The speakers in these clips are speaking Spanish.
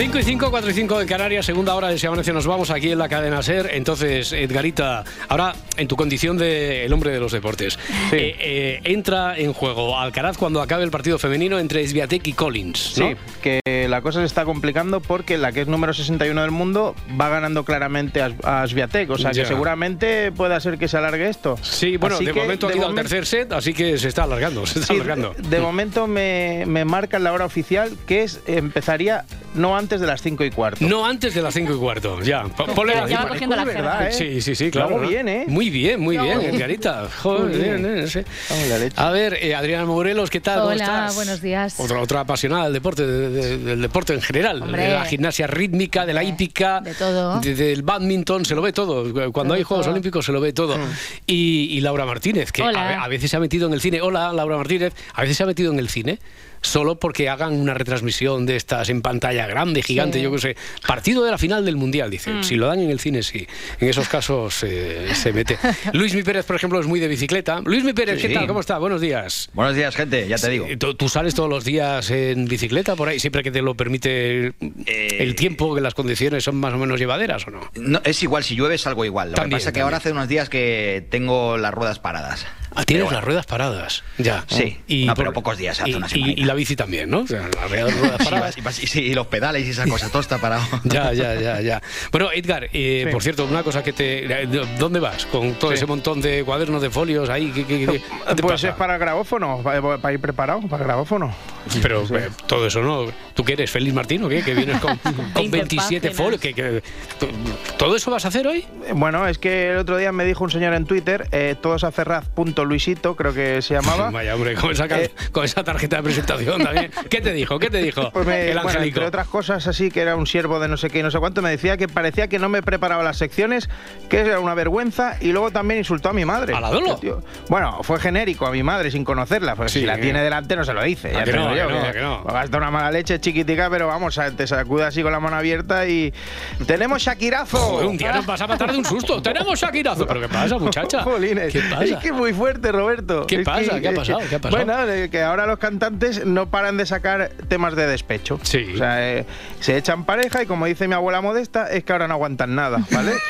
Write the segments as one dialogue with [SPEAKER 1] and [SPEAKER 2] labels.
[SPEAKER 1] Cinco y 5, 4 y 5 en Canarias, segunda hora de Se Amanece, nos vamos aquí en la cadena SER. Entonces, Edgarita, ahora en tu condición de el hombre de los deportes, eh, eh, entra en juego Alcaraz cuando acabe el partido femenino entre Sviatek y Collins, ¿no?
[SPEAKER 2] Sí, que la cosa se está complicando porque la que es número 61 del mundo va ganando claramente a, a Sviatek, o sea
[SPEAKER 1] Ya.
[SPEAKER 2] que seguramente pueda ser que se alargue esto.
[SPEAKER 1] Sí, bueno,
[SPEAKER 2] Así
[SPEAKER 1] de momento ha
[SPEAKER 2] de
[SPEAKER 1] ido al tercer set, así que se está alargando, se está
[SPEAKER 2] Sí,
[SPEAKER 1] alargando.
[SPEAKER 2] de momento me, me marcan la hora oficial que es empezaría no antes de las 5 y cuarto.
[SPEAKER 1] No antes de las 5 y cuarto, ya. Po- ponle
[SPEAKER 3] Ya-
[SPEAKER 1] la-
[SPEAKER 3] va cogiendo
[SPEAKER 2] verdad, ¿eh?
[SPEAKER 1] Sí, sí, sí, claro. ¿no?
[SPEAKER 2] bien, ¿eh?
[SPEAKER 1] Muy bien, muy bien. Edgarita. Joder,
[SPEAKER 2] Muy
[SPEAKER 1] eh. A ver, eh, Adriana Morelos, ¿qué tal? ¿Cómo
[SPEAKER 3] Hola,
[SPEAKER 1] estás?
[SPEAKER 3] buenos días.
[SPEAKER 1] Otra, otra apasionada del deporte, de- de- del deporte en general,
[SPEAKER 3] Hombre.
[SPEAKER 1] de la gimnasia rítmica, de la hípica,
[SPEAKER 3] de todo.
[SPEAKER 1] de- del badminton, se lo ve todo. Cuando
[SPEAKER 3] Todo,
[SPEAKER 1] hay Juegos. Olímpicos se lo ve todo. Y, y Laura Martínez, que a veces se ha metido en el cine. Hola, Laura Martínez, a veces se ha metido en el cine. Solo porque hagan una retransmisión de estas en pantalla grande, gigante,
[SPEAKER 3] Sí.
[SPEAKER 1] yo qué sé. Partido de la final del Mundial, dice.
[SPEAKER 3] Mm.
[SPEAKER 1] Si lo dan en el cine, sí. En esos casos eh, se mete. Luis Mi Pérez, por ejemplo, es muy de bicicleta. Luis Mi Pérez,
[SPEAKER 4] Sí.
[SPEAKER 1] ¿qué tal? ¿Cómo está? Buenos días.
[SPEAKER 4] Buenos días, gente, ya te digo.
[SPEAKER 1] ¿Tú, tú sales todos los días en bicicleta por ahí, siempre que te lo permite
[SPEAKER 4] Eh,
[SPEAKER 1] el tiempo, que las condiciones son más o menos llevaderas o no?
[SPEAKER 4] No, es igual, si llueve salgo igual. Lo
[SPEAKER 1] También,
[SPEAKER 4] que pasa es que ahora hace unos días que tengo las ruedas paradas.
[SPEAKER 1] Ah, tienes
[SPEAKER 4] bueno.
[SPEAKER 1] las ruedas paradas. Ya.
[SPEAKER 4] Sí. No, pero pocos días, hace
[SPEAKER 1] y,
[SPEAKER 4] una
[SPEAKER 1] y- y la bici también, ¿no? O sea, las ruedas paradas.
[SPEAKER 4] y y sí, y los pedales y esa cosa, todo está parado.
[SPEAKER 1] Ya, ya, ya, ya. Bueno, Edgar, eh,
[SPEAKER 2] Sí.
[SPEAKER 1] por cierto, una cosa que te... ¿Dónde vas? Con todo
[SPEAKER 2] Sí.
[SPEAKER 1] ese montón de cuadernos, de folios ahí. ¿qué, qué- qué- qué te
[SPEAKER 2] Pues
[SPEAKER 1] pasa?
[SPEAKER 2] es para el grabófono, para, para ir preparado para el grabófono.
[SPEAKER 1] Pero eh, todo eso no. ¿Tú qué eres, Félix Martín o qué? Que vienes con, con
[SPEAKER 3] 20
[SPEAKER 1] 27
[SPEAKER 3] páginas.
[SPEAKER 1] folios. que- que- ¿Todo eso vas a hacer hoy?
[SPEAKER 2] Bueno, es que el otro día me dijo un señor en Twitter, eh, todosaferraz.luisito, creo que se llamaba.
[SPEAKER 1] Vaya, hombre, con esa, car-
[SPEAKER 2] Eh,
[SPEAKER 1] con esa tarjeta de presentación también. ¿Qué te dijo? ¿Qué te dijo?
[SPEAKER 2] Pues me-
[SPEAKER 1] el
[SPEAKER 2] bueno,
[SPEAKER 1] angelico.
[SPEAKER 2] entre otras cosas así, que era un siervo de no sé qué y no sé cuánto, me decía que parecía que no me preparaba las secciones, que era una vergüenza, y luego también insultó a mi madre.
[SPEAKER 1] ¿A la Dolo?
[SPEAKER 2] Bueno, fue genérico a mi madre sin conocerla, porque
[SPEAKER 1] Sí,
[SPEAKER 2] si la tiene delante no se lo dice.
[SPEAKER 1] ¿A
[SPEAKER 2] ya
[SPEAKER 1] que
[SPEAKER 2] te
[SPEAKER 1] no,
[SPEAKER 2] yo,
[SPEAKER 1] que no, a que no?
[SPEAKER 2] Gasta una mala leche chiquitica, pero vamos, a- te sacude así con la mano abierta y. ¡Tenemos Shakirazo!
[SPEAKER 1] Joder, un día nos vas a matar de un susto. ¡Tenemos Shakirazo! ¿Pero qué pasa, muchacha?
[SPEAKER 2] Jolines.
[SPEAKER 1] ¿Qué pasa?
[SPEAKER 2] Es que muy fuerte, Roberto.
[SPEAKER 1] ¿Qué
[SPEAKER 2] Es
[SPEAKER 1] pasa?
[SPEAKER 2] que-
[SPEAKER 1] ¿Qué ha pasado?
[SPEAKER 2] que-
[SPEAKER 1] ¿Qué ha pasado?
[SPEAKER 2] Bueno, que ahora los cantantes no paran de sacar temas de despecho.
[SPEAKER 1] Sí.
[SPEAKER 2] O sea, eh, se echan pareja y como dice mi abuela modesta, es que ahora no aguantan nada, ¿vale?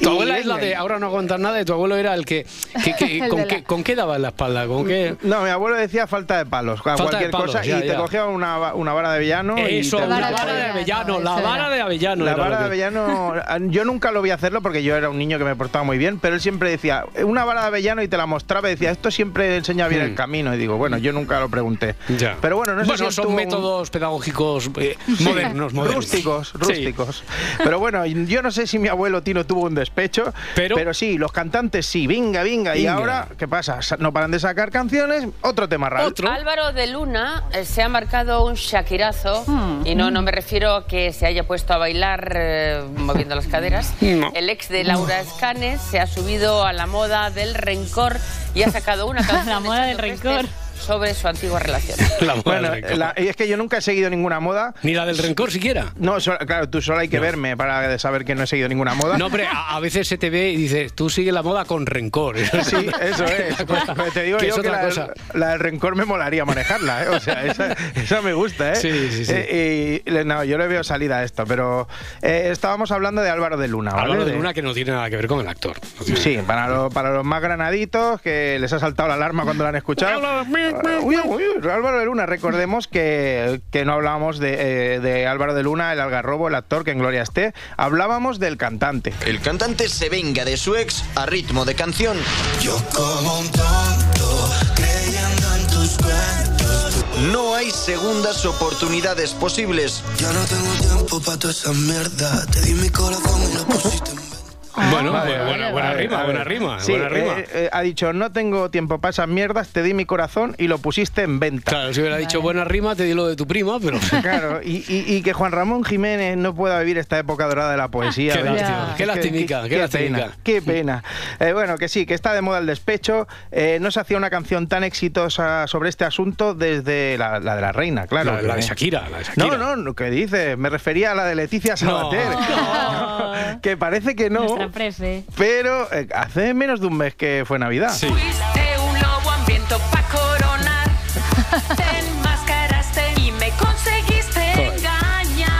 [SPEAKER 1] Tu abuela es la de ahora no aguantar nada y tu abuelo era el que... que- que-
[SPEAKER 3] El
[SPEAKER 1] con, qué,
[SPEAKER 3] la-
[SPEAKER 1] ¿Con qué daba en la espalda? ¿Con qué...?
[SPEAKER 2] No, mi abuelo decía falta de palos,
[SPEAKER 1] Falta de
[SPEAKER 2] cualquier
[SPEAKER 1] palos,
[SPEAKER 2] cosa,
[SPEAKER 1] ya,
[SPEAKER 2] y te cogía una, una vara de villano. y
[SPEAKER 1] Eso,
[SPEAKER 2] te-
[SPEAKER 1] la
[SPEAKER 3] vara de
[SPEAKER 1] vara de
[SPEAKER 3] Avellano,
[SPEAKER 1] la vara de Avellano.
[SPEAKER 2] La vara de avellano, yo nunca lo vi hacerlo porque yo era un niño que me portaba muy bien, pero él siempre decía, una vara de avellano y te la mostraba y decía, esto siempre enseña bien
[SPEAKER 1] Hmm.
[SPEAKER 2] el camino. Y digo, bueno, yo nunca lo pregunté.
[SPEAKER 1] Ya.
[SPEAKER 2] Pero bueno, no sé
[SPEAKER 1] Bueno,
[SPEAKER 2] si
[SPEAKER 1] son
[SPEAKER 2] un-
[SPEAKER 1] métodos pedagógicos eh, modernos, modernos.
[SPEAKER 2] Rústicos,
[SPEAKER 1] Sí.
[SPEAKER 2] rústicos. Pero bueno, yo no sé si mi abuelo Tino tuvo un despecho,
[SPEAKER 1] Pero-
[SPEAKER 2] pero, sí, los cantantes sí, venga, venga. Y ahora, ¿qué pasa? Sa- No paran de sacar canciones, otro tema raro.
[SPEAKER 1] Otro.
[SPEAKER 5] Álvaro de Luna se ha marcado un shakirazo
[SPEAKER 3] Hmm.
[SPEAKER 5] y no, no me refiero a que se haya puesto a bailar eh, moviendo las caderas.
[SPEAKER 1] No.
[SPEAKER 5] El ex de Laura Escanes se ha subido a la moda del rencor y ha sacado una canción
[SPEAKER 3] La moda del rencor.
[SPEAKER 5] Sobre su antigua relación.
[SPEAKER 1] La moda
[SPEAKER 2] Bueno,
[SPEAKER 1] del rencor.
[SPEAKER 2] la- y es que yo nunca he seguido ninguna moda.
[SPEAKER 1] Ni la del rencor siquiera.
[SPEAKER 2] No, so- claro, tú solo hay que verme para saber que no he seguido ninguna moda.
[SPEAKER 1] No, hombre, a, a veces se te ve y dices, tú sigue la moda con rencor.
[SPEAKER 2] Sí, eso es. Pues te digo yo
[SPEAKER 1] es
[SPEAKER 2] que
[SPEAKER 1] otra
[SPEAKER 2] la,
[SPEAKER 1] cosa.
[SPEAKER 2] la del rencor me molaría manejarla, ¿eh? O sea, esa, esa me gusta, ¿eh?
[SPEAKER 1] Sí, sí, sí.
[SPEAKER 2] Eh, y no, yo le veo salida a esto, pero eh, estábamos hablando de Álvaro de Luna, ¿vale?
[SPEAKER 1] Álvaro de Luna que no tiene nada que ver con el actor. No
[SPEAKER 2] Sí, para, lo- para los más granaditos que les ha saltado la alarma cuando la han escuchado. Uy, uy, uy, Álvaro de Luna, recordemos que, que no hablábamos de, eh, de Álvaro de Luna, el algarrobo, el actor que en gloria esté, hablábamos del cantante.
[SPEAKER 6] El cantante se venga de su ex a ritmo de canción.
[SPEAKER 7] Yo como un tonto, creyendo en tus cuentos.
[SPEAKER 6] No hay segundas oportunidades posibles.
[SPEAKER 7] Ya no tengo tiempo para toda esa mierda. Te di mi corazón y lo pusiste en venta.
[SPEAKER 1] Bueno,
[SPEAKER 2] Vale,
[SPEAKER 1] buena,
[SPEAKER 2] vale,
[SPEAKER 1] buena, buena
[SPEAKER 2] vale,
[SPEAKER 1] rima, buena rima,
[SPEAKER 2] Sí,
[SPEAKER 1] buena rima.
[SPEAKER 2] eh, eh, ha dicho, no tengo tiempo para esas mierdas, te di mi corazón y lo pusiste en venta.
[SPEAKER 1] Claro, si hubiera dicho buena rima, te di lo de tu prima, pero...
[SPEAKER 2] Claro, y, y- y que Juan Ramón Jiménez no pueda vivir esta época dorada de la poesía.
[SPEAKER 1] Qué lástima, qué lastimica, qué lastimica.
[SPEAKER 2] pena, qué pena. Eh, bueno, que sí, que está de moda el despecho. Eh, no se hacía una canción tan exitosa sobre este asunto desde la, la de la reina, claro.
[SPEAKER 1] La, la de Shakira, la de Shakira.
[SPEAKER 2] No, no, ¿qué dice? Me refería a la de Leticia Sabater. que parece que no, pero eh, hace menos de un mes que fue Navidad.
[SPEAKER 1] Sí.
[SPEAKER 8] Fuiste un lobo hambriento pa' coronar. Te enmascaraste y me conseguiste engañar.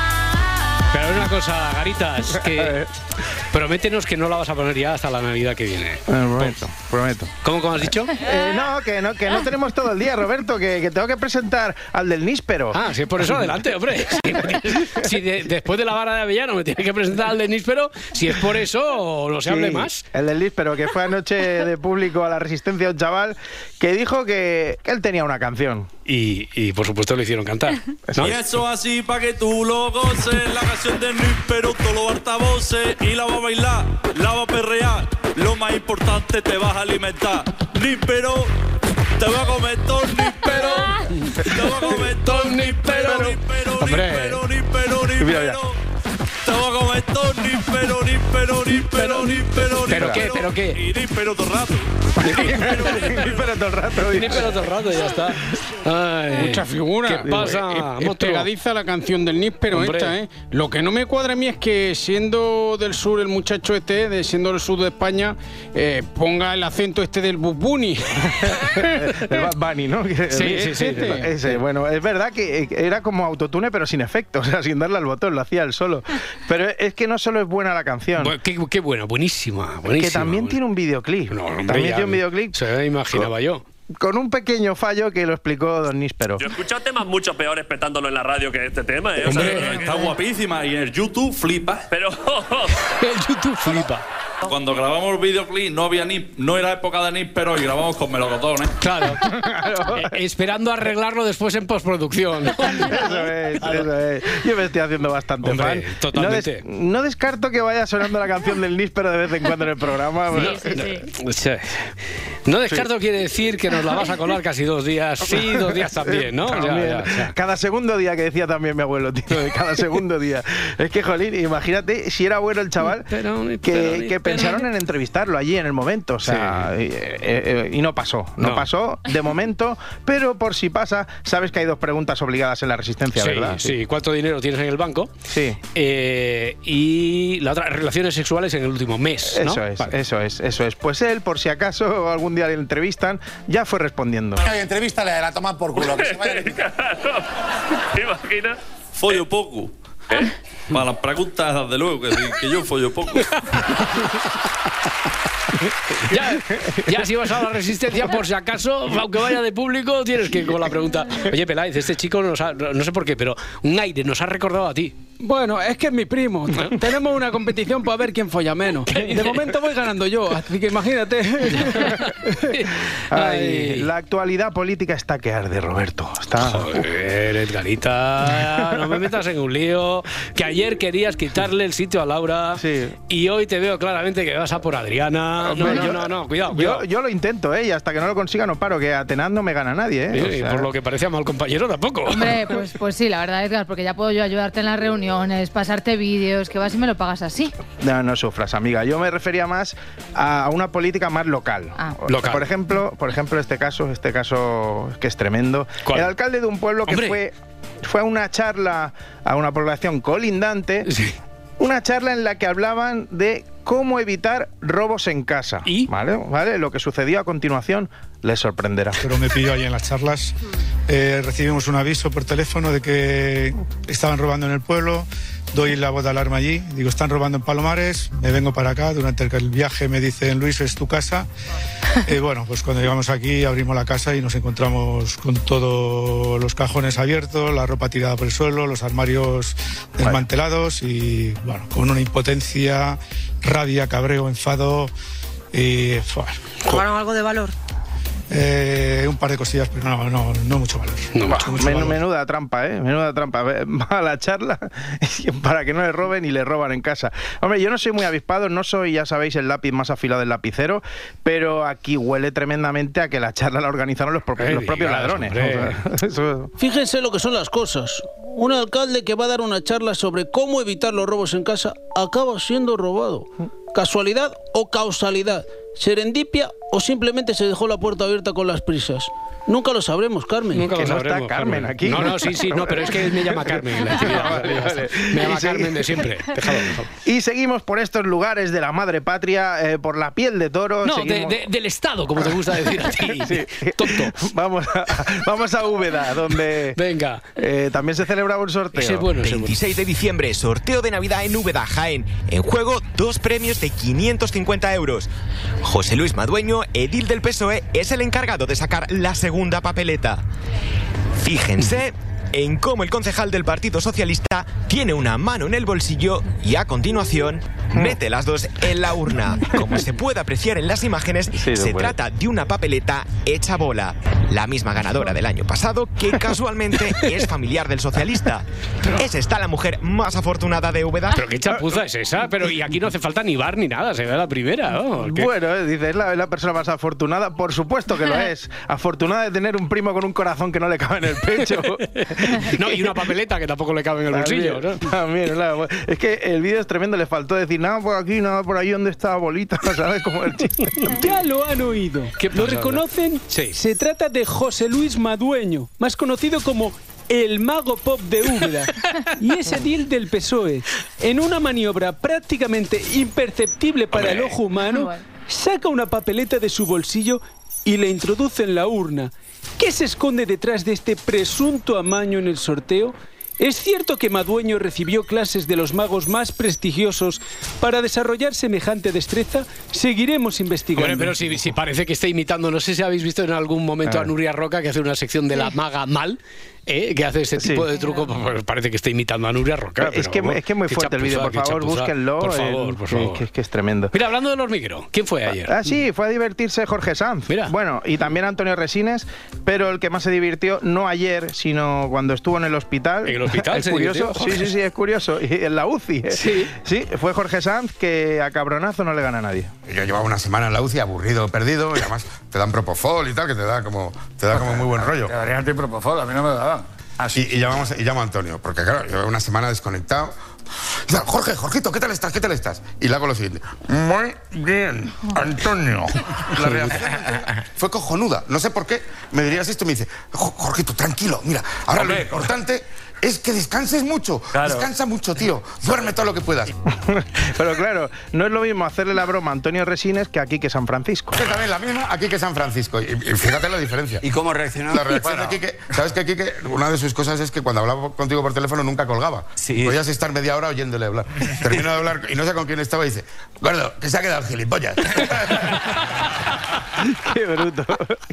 [SPEAKER 1] Pero una cosa, Garitas, que prométenos que no la vas a poner ya hasta la Navidad que viene.
[SPEAKER 2] Eh, prometo, prometo.
[SPEAKER 1] ¿Cómo, cómo has dicho?
[SPEAKER 2] Eh, no, que no, que no tenemos todo el día, Roberto, que, que tengo que presentar al del níspero.
[SPEAKER 1] Ah, si es por eso, adelante, hombre. Si, si de- después de la vara de Avellano me tienes que presentar al de Níspero, si es por eso, no se hable
[SPEAKER 2] Sí,
[SPEAKER 1] más.
[SPEAKER 2] El del níspero, que fue anoche de público a la resistencia un chaval que dijo que, que él tenía una canción.
[SPEAKER 1] Y, y, por supuesto lo hicieron cantar. ¿no?
[SPEAKER 9] Y eso así pa' que tú lo goces, la canción de pero todos los altavoces y la va a bailar, la va a perrear, lo más importante te vas a alimentar. Níspero, te va a comer todo níspero, te va a comer todo
[SPEAKER 2] mira.
[SPEAKER 9] Níspero. Te va a comer todo níspero, níspero, níspero, níspero,
[SPEAKER 1] ¿Pero
[SPEAKER 9] níspero.
[SPEAKER 1] qué, pero qué?
[SPEAKER 9] Y níspero todo el rato.
[SPEAKER 2] níspero todo el rato.
[SPEAKER 1] Níspero todo el rato y ya está. Ay,
[SPEAKER 10] Mucha figura.
[SPEAKER 1] ¿Qué pasa,
[SPEAKER 10] Es- es, pegadiza la canción del Níspero
[SPEAKER 1] Hombre.
[SPEAKER 10] esta, ¿eh? Lo que no me cuadra a mí es que siendo del sur el muchacho este, de siendo del sur de España, eh, ponga el acento este del bubuni.
[SPEAKER 2] El Bad Bunny, ¿no? Que-
[SPEAKER 1] Sí, sí, sí.
[SPEAKER 10] Este.
[SPEAKER 2] Ese, bueno, es verdad que eh, era como autotune, pero sin efecto, o sea, sin darle al botón, lo hacía él solo. Pero es que no solo es buena la canción,
[SPEAKER 1] Bu- Qué, qué buena, buenísima, buenísima.
[SPEAKER 2] que también tiene un videoclip.
[SPEAKER 1] No, hombre,
[SPEAKER 2] también
[SPEAKER 1] ya
[SPEAKER 2] tiene un videoclip
[SPEAKER 1] Se me imaginaba yo.
[SPEAKER 2] Con un pequeño fallo que lo explicó Don Níspero.
[SPEAKER 11] Yo he escuchado temas mucho peores petándolo en la radio que este tema, ¿eh? O sea,
[SPEAKER 9] Hombre, está guapísima y en el YouTube flipa.
[SPEAKER 11] pero
[SPEAKER 1] El YouTube flipa.
[SPEAKER 9] Cuando grabamos el videoclip no había ni, no era época de NIP, pero y grabamos con melocotones.
[SPEAKER 1] Claro. Eh, esperando arreglarlo después en postproducción.
[SPEAKER 2] Eso es, eso es. Yo me estoy haciendo bastante
[SPEAKER 1] Hombre,
[SPEAKER 2] fan.
[SPEAKER 1] totalmente.
[SPEAKER 2] No, des- no descarto que vaya sonando la canción del Níspero de vez en cuando en el programa.
[SPEAKER 3] Sí, sí, sí.
[SPEAKER 1] Sí. No descarto quiere decir que nos la vas a colar casi dos días. Sí, dos días también, ¿no? Ya,
[SPEAKER 2] También.
[SPEAKER 1] ya, ya.
[SPEAKER 2] Cada segundo día que decía también mi abuelo, tío, de cada segundo día. Es que, jolín, imagínate si era bueno el chaval
[SPEAKER 1] Pero,
[SPEAKER 2] que,
[SPEAKER 1] pero,
[SPEAKER 2] que
[SPEAKER 1] pero-
[SPEAKER 2] pensaron en entrevistarlo allí en el momento. O sea, y, eh, eh, y no pasó. No,
[SPEAKER 1] No.
[SPEAKER 2] pasó de momento, pero por si pasa, sabes que hay dos preguntas obligadas en la resistencia,
[SPEAKER 1] Sí,
[SPEAKER 2] ¿verdad?
[SPEAKER 1] sí. ¿Cuánto dinero tienes en el banco?
[SPEAKER 2] Sí.
[SPEAKER 1] Eh, y la otra, relaciones sexuales en el último mes. ¿no?
[SPEAKER 2] Eso es,
[SPEAKER 1] Vale.
[SPEAKER 2] eso es, eso es. Pues él, por si acaso algún día le entrevistan, ya fue respondiendo.
[SPEAKER 12] entrevístale, la toma por culo. Que se vaya
[SPEAKER 11] ¿te imaginas?
[SPEAKER 9] Follo poco. Para las preguntas, desde luego, que, que yo follo poco.
[SPEAKER 1] Ya, ya si vas a la resistencia, por si acaso, aunque vaya de público, tienes que ir con la pregunta. Oye, Peláez, este chico nos ha- no sé por qué, pero un aire nos ha recordado a ti.
[SPEAKER 10] Bueno, es que es mi primo. Tenemos una competición para ver quién folla menos. De momento voy ganando yo, así que imagínate.
[SPEAKER 2] Ay, la actualidad política está que arde, Roberto. Está.
[SPEAKER 1] Joder, Edgarita, no me metas en un lío. Que ayer querías quitarle el sitio a Laura
[SPEAKER 2] Sí.
[SPEAKER 1] y hoy te veo claramente que vas a por Adriana. No, no,
[SPEAKER 2] yo-
[SPEAKER 1] no, no, cuidado,
[SPEAKER 2] Yo,
[SPEAKER 1] cuidado.
[SPEAKER 2] yo lo intento, ¿eh? Y hasta que no lo consiga no paro, que Atenas no me gana nadie, ¿eh? O sea,
[SPEAKER 1] por lo que parecía mal compañero tampoco.
[SPEAKER 3] Hombre, pues, pues sí, la verdad, Edgar, porque ya puedo yo ayudarte en las pasarte vídeos, que vas y me lo pagas así.
[SPEAKER 2] No, no sufras, amiga. Yo me refería más a una política más local.
[SPEAKER 3] Ah.
[SPEAKER 1] Local.
[SPEAKER 2] Por ejemplo, por ejemplo, este caso, este caso que es tremendo.
[SPEAKER 1] ¿Cuál?
[SPEAKER 2] El alcalde de un pueblo que fue fue a una charla a una población colindante,
[SPEAKER 1] Sí.
[SPEAKER 2] una charla en la que hablaban de cómo evitar robos en casa.
[SPEAKER 1] ¿Y?
[SPEAKER 2] ¿Vale? ¿Vale? Lo que sucedió a continuación les sorprenderá.
[SPEAKER 12] Pero me pilló ahí en las charlas. Eh, recibimos un aviso por teléfono de que estaban robando en el pueblo. Doy la voz de alarma allí. Digo, están robando en Palomares. Me vengo para acá. Durante el viaje me dicen, Luis, es tu casa. Eh, bueno, pues cuando llegamos aquí abrimos la casa y nos encontramos con todos los cajones abiertos, la ropa tirada por el suelo, los armarios desmantelados y, bueno, con una impotencia, rabia, cabreo, enfado y...
[SPEAKER 8] ¿Robaron algo de valor?
[SPEAKER 12] Eh, un par de cosillas, pero no, no, no mucho valor.
[SPEAKER 1] No
[SPEAKER 12] mucho, mucho
[SPEAKER 2] men-
[SPEAKER 12] valor.
[SPEAKER 2] menuda trampa, ¿eh? Menuda trampa. Va a la charla para que no le roben y le roban en casa. Hombre, yo no soy muy avispado, no soy, ya sabéis, el lápiz más afilado del lapicero, pero aquí huele tremendamente a que la charla la organizaron los, propios- los propios
[SPEAKER 1] digas,
[SPEAKER 2] ladrones.
[SPEAKER 1] hombre.
[SPEAKER 2] O sea, eso-
[SPEAKER 10] Fíjense lo que son las cosas. Un alcalde que va a dar una charla sobre cómo evitar los robos en casa acaba siendo robado. ¿Casualidad o causalidad? ¿Serendipia o simplemente se dejó la puerta abierta con las prisas? Nunca lo sabremos, Carmen.
[SPEAKER 1] Nunca
[SPEAKER 2] Que
[SPEAKER 1] lo
[SPEAKER 2] no está
[SPEAKER 1] sabremos,
[SPEAKER 2] Carmen aquí.
[SPEAKER 1] No, no, sí, sí, no, pero es que me llama Carmen. la.
[SPEAKER 2] Vale, vale.
[SPEAKER 1] Me llama Carmen de siempre. Déjalo, déjalo.
[SPEAKER 2] Y seguimos por estos lugares de la madre patria, eh, por la piel de toro.
[SPEAKER 1] No, de-
[SPEAKER 2] seguimos-
[SPEAKER 1] de- del Estado, como te gusta decir a ti. Tonto.
[SPEAKER 2] Vamos a, vamos a Úbeda, donde
[SPEAKER 1] Venga.
[SPEAKER 2] eh, también se celebraba un sorteo.
[SPEAKER 1] Ese es bueno, ese es bueno.
[SPEAKER 13] 26 de diciembre, sorteo de Navidad en Úbeda, Jaén. En juego, dos premios de 550 euros. José Luis Madueño, edil del PSOE, es el encargado de sacar la segunda papeleta. Fíjense en cómo el concejal del Partido Socialista tiene una mano en el bolsillo y a continuación mete las dos en la urna. Como se puede apreciar en las imágenes,
[SPEAKER 2] se
[SPEAKER 13] se
[SPEAKER 2] puede.
[SPEAKER 13] trata de una papeleta hecha bola. La misma ganadora del año pasado, que casualmente es familiar del socialista. Es esta la mujer más afortunada de Úbeda.
[SPEAKER 1] Pero qué chapuza es esa, pero y aquí no hace falta ni bar ni nada, se ve la primera.
[SPEAKER 2] Bueno, eh, dice, es la, es la persona más afortunada. Por supuesto que lo es. Afortunada de tener un primo con un corazón que no le cabe en el pecho.
[SPEAKER 1] No, y una papeleta que tampoco le cabe en el bolsillo. ¿no?
[SPEAKER 2] También, también, claro. Es que el vídeo es tremendo. Le faltó decir nada por aquí, nada por ahí, ¿dónde está la bolita? ¿Sabes? Como el chiste.
[SPEAKER 10] Ya lo han oído.
[SPEAKER 1] ¿Qué
[SPEAKER 10] ¿Lo reconocen?
[SPEAKER 1] Sí.
[SPEAKER 10] Se trata de José Luis Madueño, más conocido como el mago pop de Úbeda, y es edil del PSOE. En una maniobra prácticamente imperceptible para el ojo humano, saca una papeleta de su bolsillo y la introduce en la urna. ¿Qué se esconde detrás de este presunto amaño en el sorteo? ¿Es cierto que Madueño recibió clases de los magos más prestigiosos para desarrollar semejante destreza? Seguiremos investigando.
[SPEAKER 1] Hombre, pero si, si parece que está imitando, no sé si habéis visto en algún momento a Nuria Roca que hace una sección de la maga mal, ¿eh? que hace este tipo
[SPEAKER 2] Sí.
[SPEAKER 1] de truco, pues parece que está imitando a Nuria Roca.
[SPEAKER 2] es,
[SPEAKER 1] pero
[SPEAKER 2] que, es que es muy fuerte el vídeo. Por favor,
[SPEAKER 1] chapuza.
[SPEAKER 2] búsquenlo.
[SPEAKER 1] Por favor, por favor.
[SPEAKER 2] Que, que es tremendo.
[SPEAKER 1] Mira, hablando del hormiguero, ¿quién fue ayer?
[SPEAKER 2] Ah, sí, fue a divertirse Jorge Sanz.
[SPEAKER 1] Mira.
[SPEAKER 2] Bueno, y también Antonio Resines, pero el que más se divirtió, no ayer, sino cuando estuvo en el hospital.
[SPEAKER 1] ¿En el hospital
[SPEAKER 2] Es
[SPEAKER 1] se
[SPEAKER 2] curioso.
[SPEAKER 1] divirtió?
[SPEAKER 2] Sí, sí, sí, es curioso. Y en la UCI. ¿eh?
[SPEAKER 1] Sí.
[SPEAKER 2] Sí, fue Jorge Sanz que a cabronazo no le gana a nadie.
[SPEAKER 14] Yo llevaba una semana en la UCI aburrido, perdido, y además te dan propofol y tal, que te da como, te da como muy buen rollo.
[SPEAKER 15] Te darían propofol, a mí no me lo daban.
[SPEAKER 14] Y, y llamamos, y llamo a Antonio, porque claro, llevo una semana desconectado. Y Jorge, Jorgito, ¿qué tal estás? ¿Qué tal estás? Y le hago lo siguiente. Muy bien, Antonio. La reacción fue cojonuda. No sé por qué me dirías esto y me dice, "Jo- Jorgito, tranquilo, mira, ahora lo importante es que descanses mucho. Descansa mucho, tío. Duerme todo lo que puedas.
[SPEAKER 2] Pero claro, no es lo mismo hacerle la broma a Antonio Resines que aquí que San Francisco.
[SPEAKER 14] Que también la misma aquí que San Francisco. Y, y fíjate la diferencia.
[SPEAKER 15] ¿Y cómo reaccionó?
[SPEAKER 14] La reacción
[SPEAKER 15] Bueno.
[SPEAKER 14] de Quique, ¿sabes que Quique, una de sus cosas es que cuando hablaba contigo por teléfono nunca colgaba?
[SPEAKER 15] Sí.
[SPEAKER 14] Podías estar media hora oyéndole hablar. Termino de hablar y no sé con quién estaba y dice, Gordo, que se ha quedado el gilipollas.
[SPEAKER 2] Qué bruto.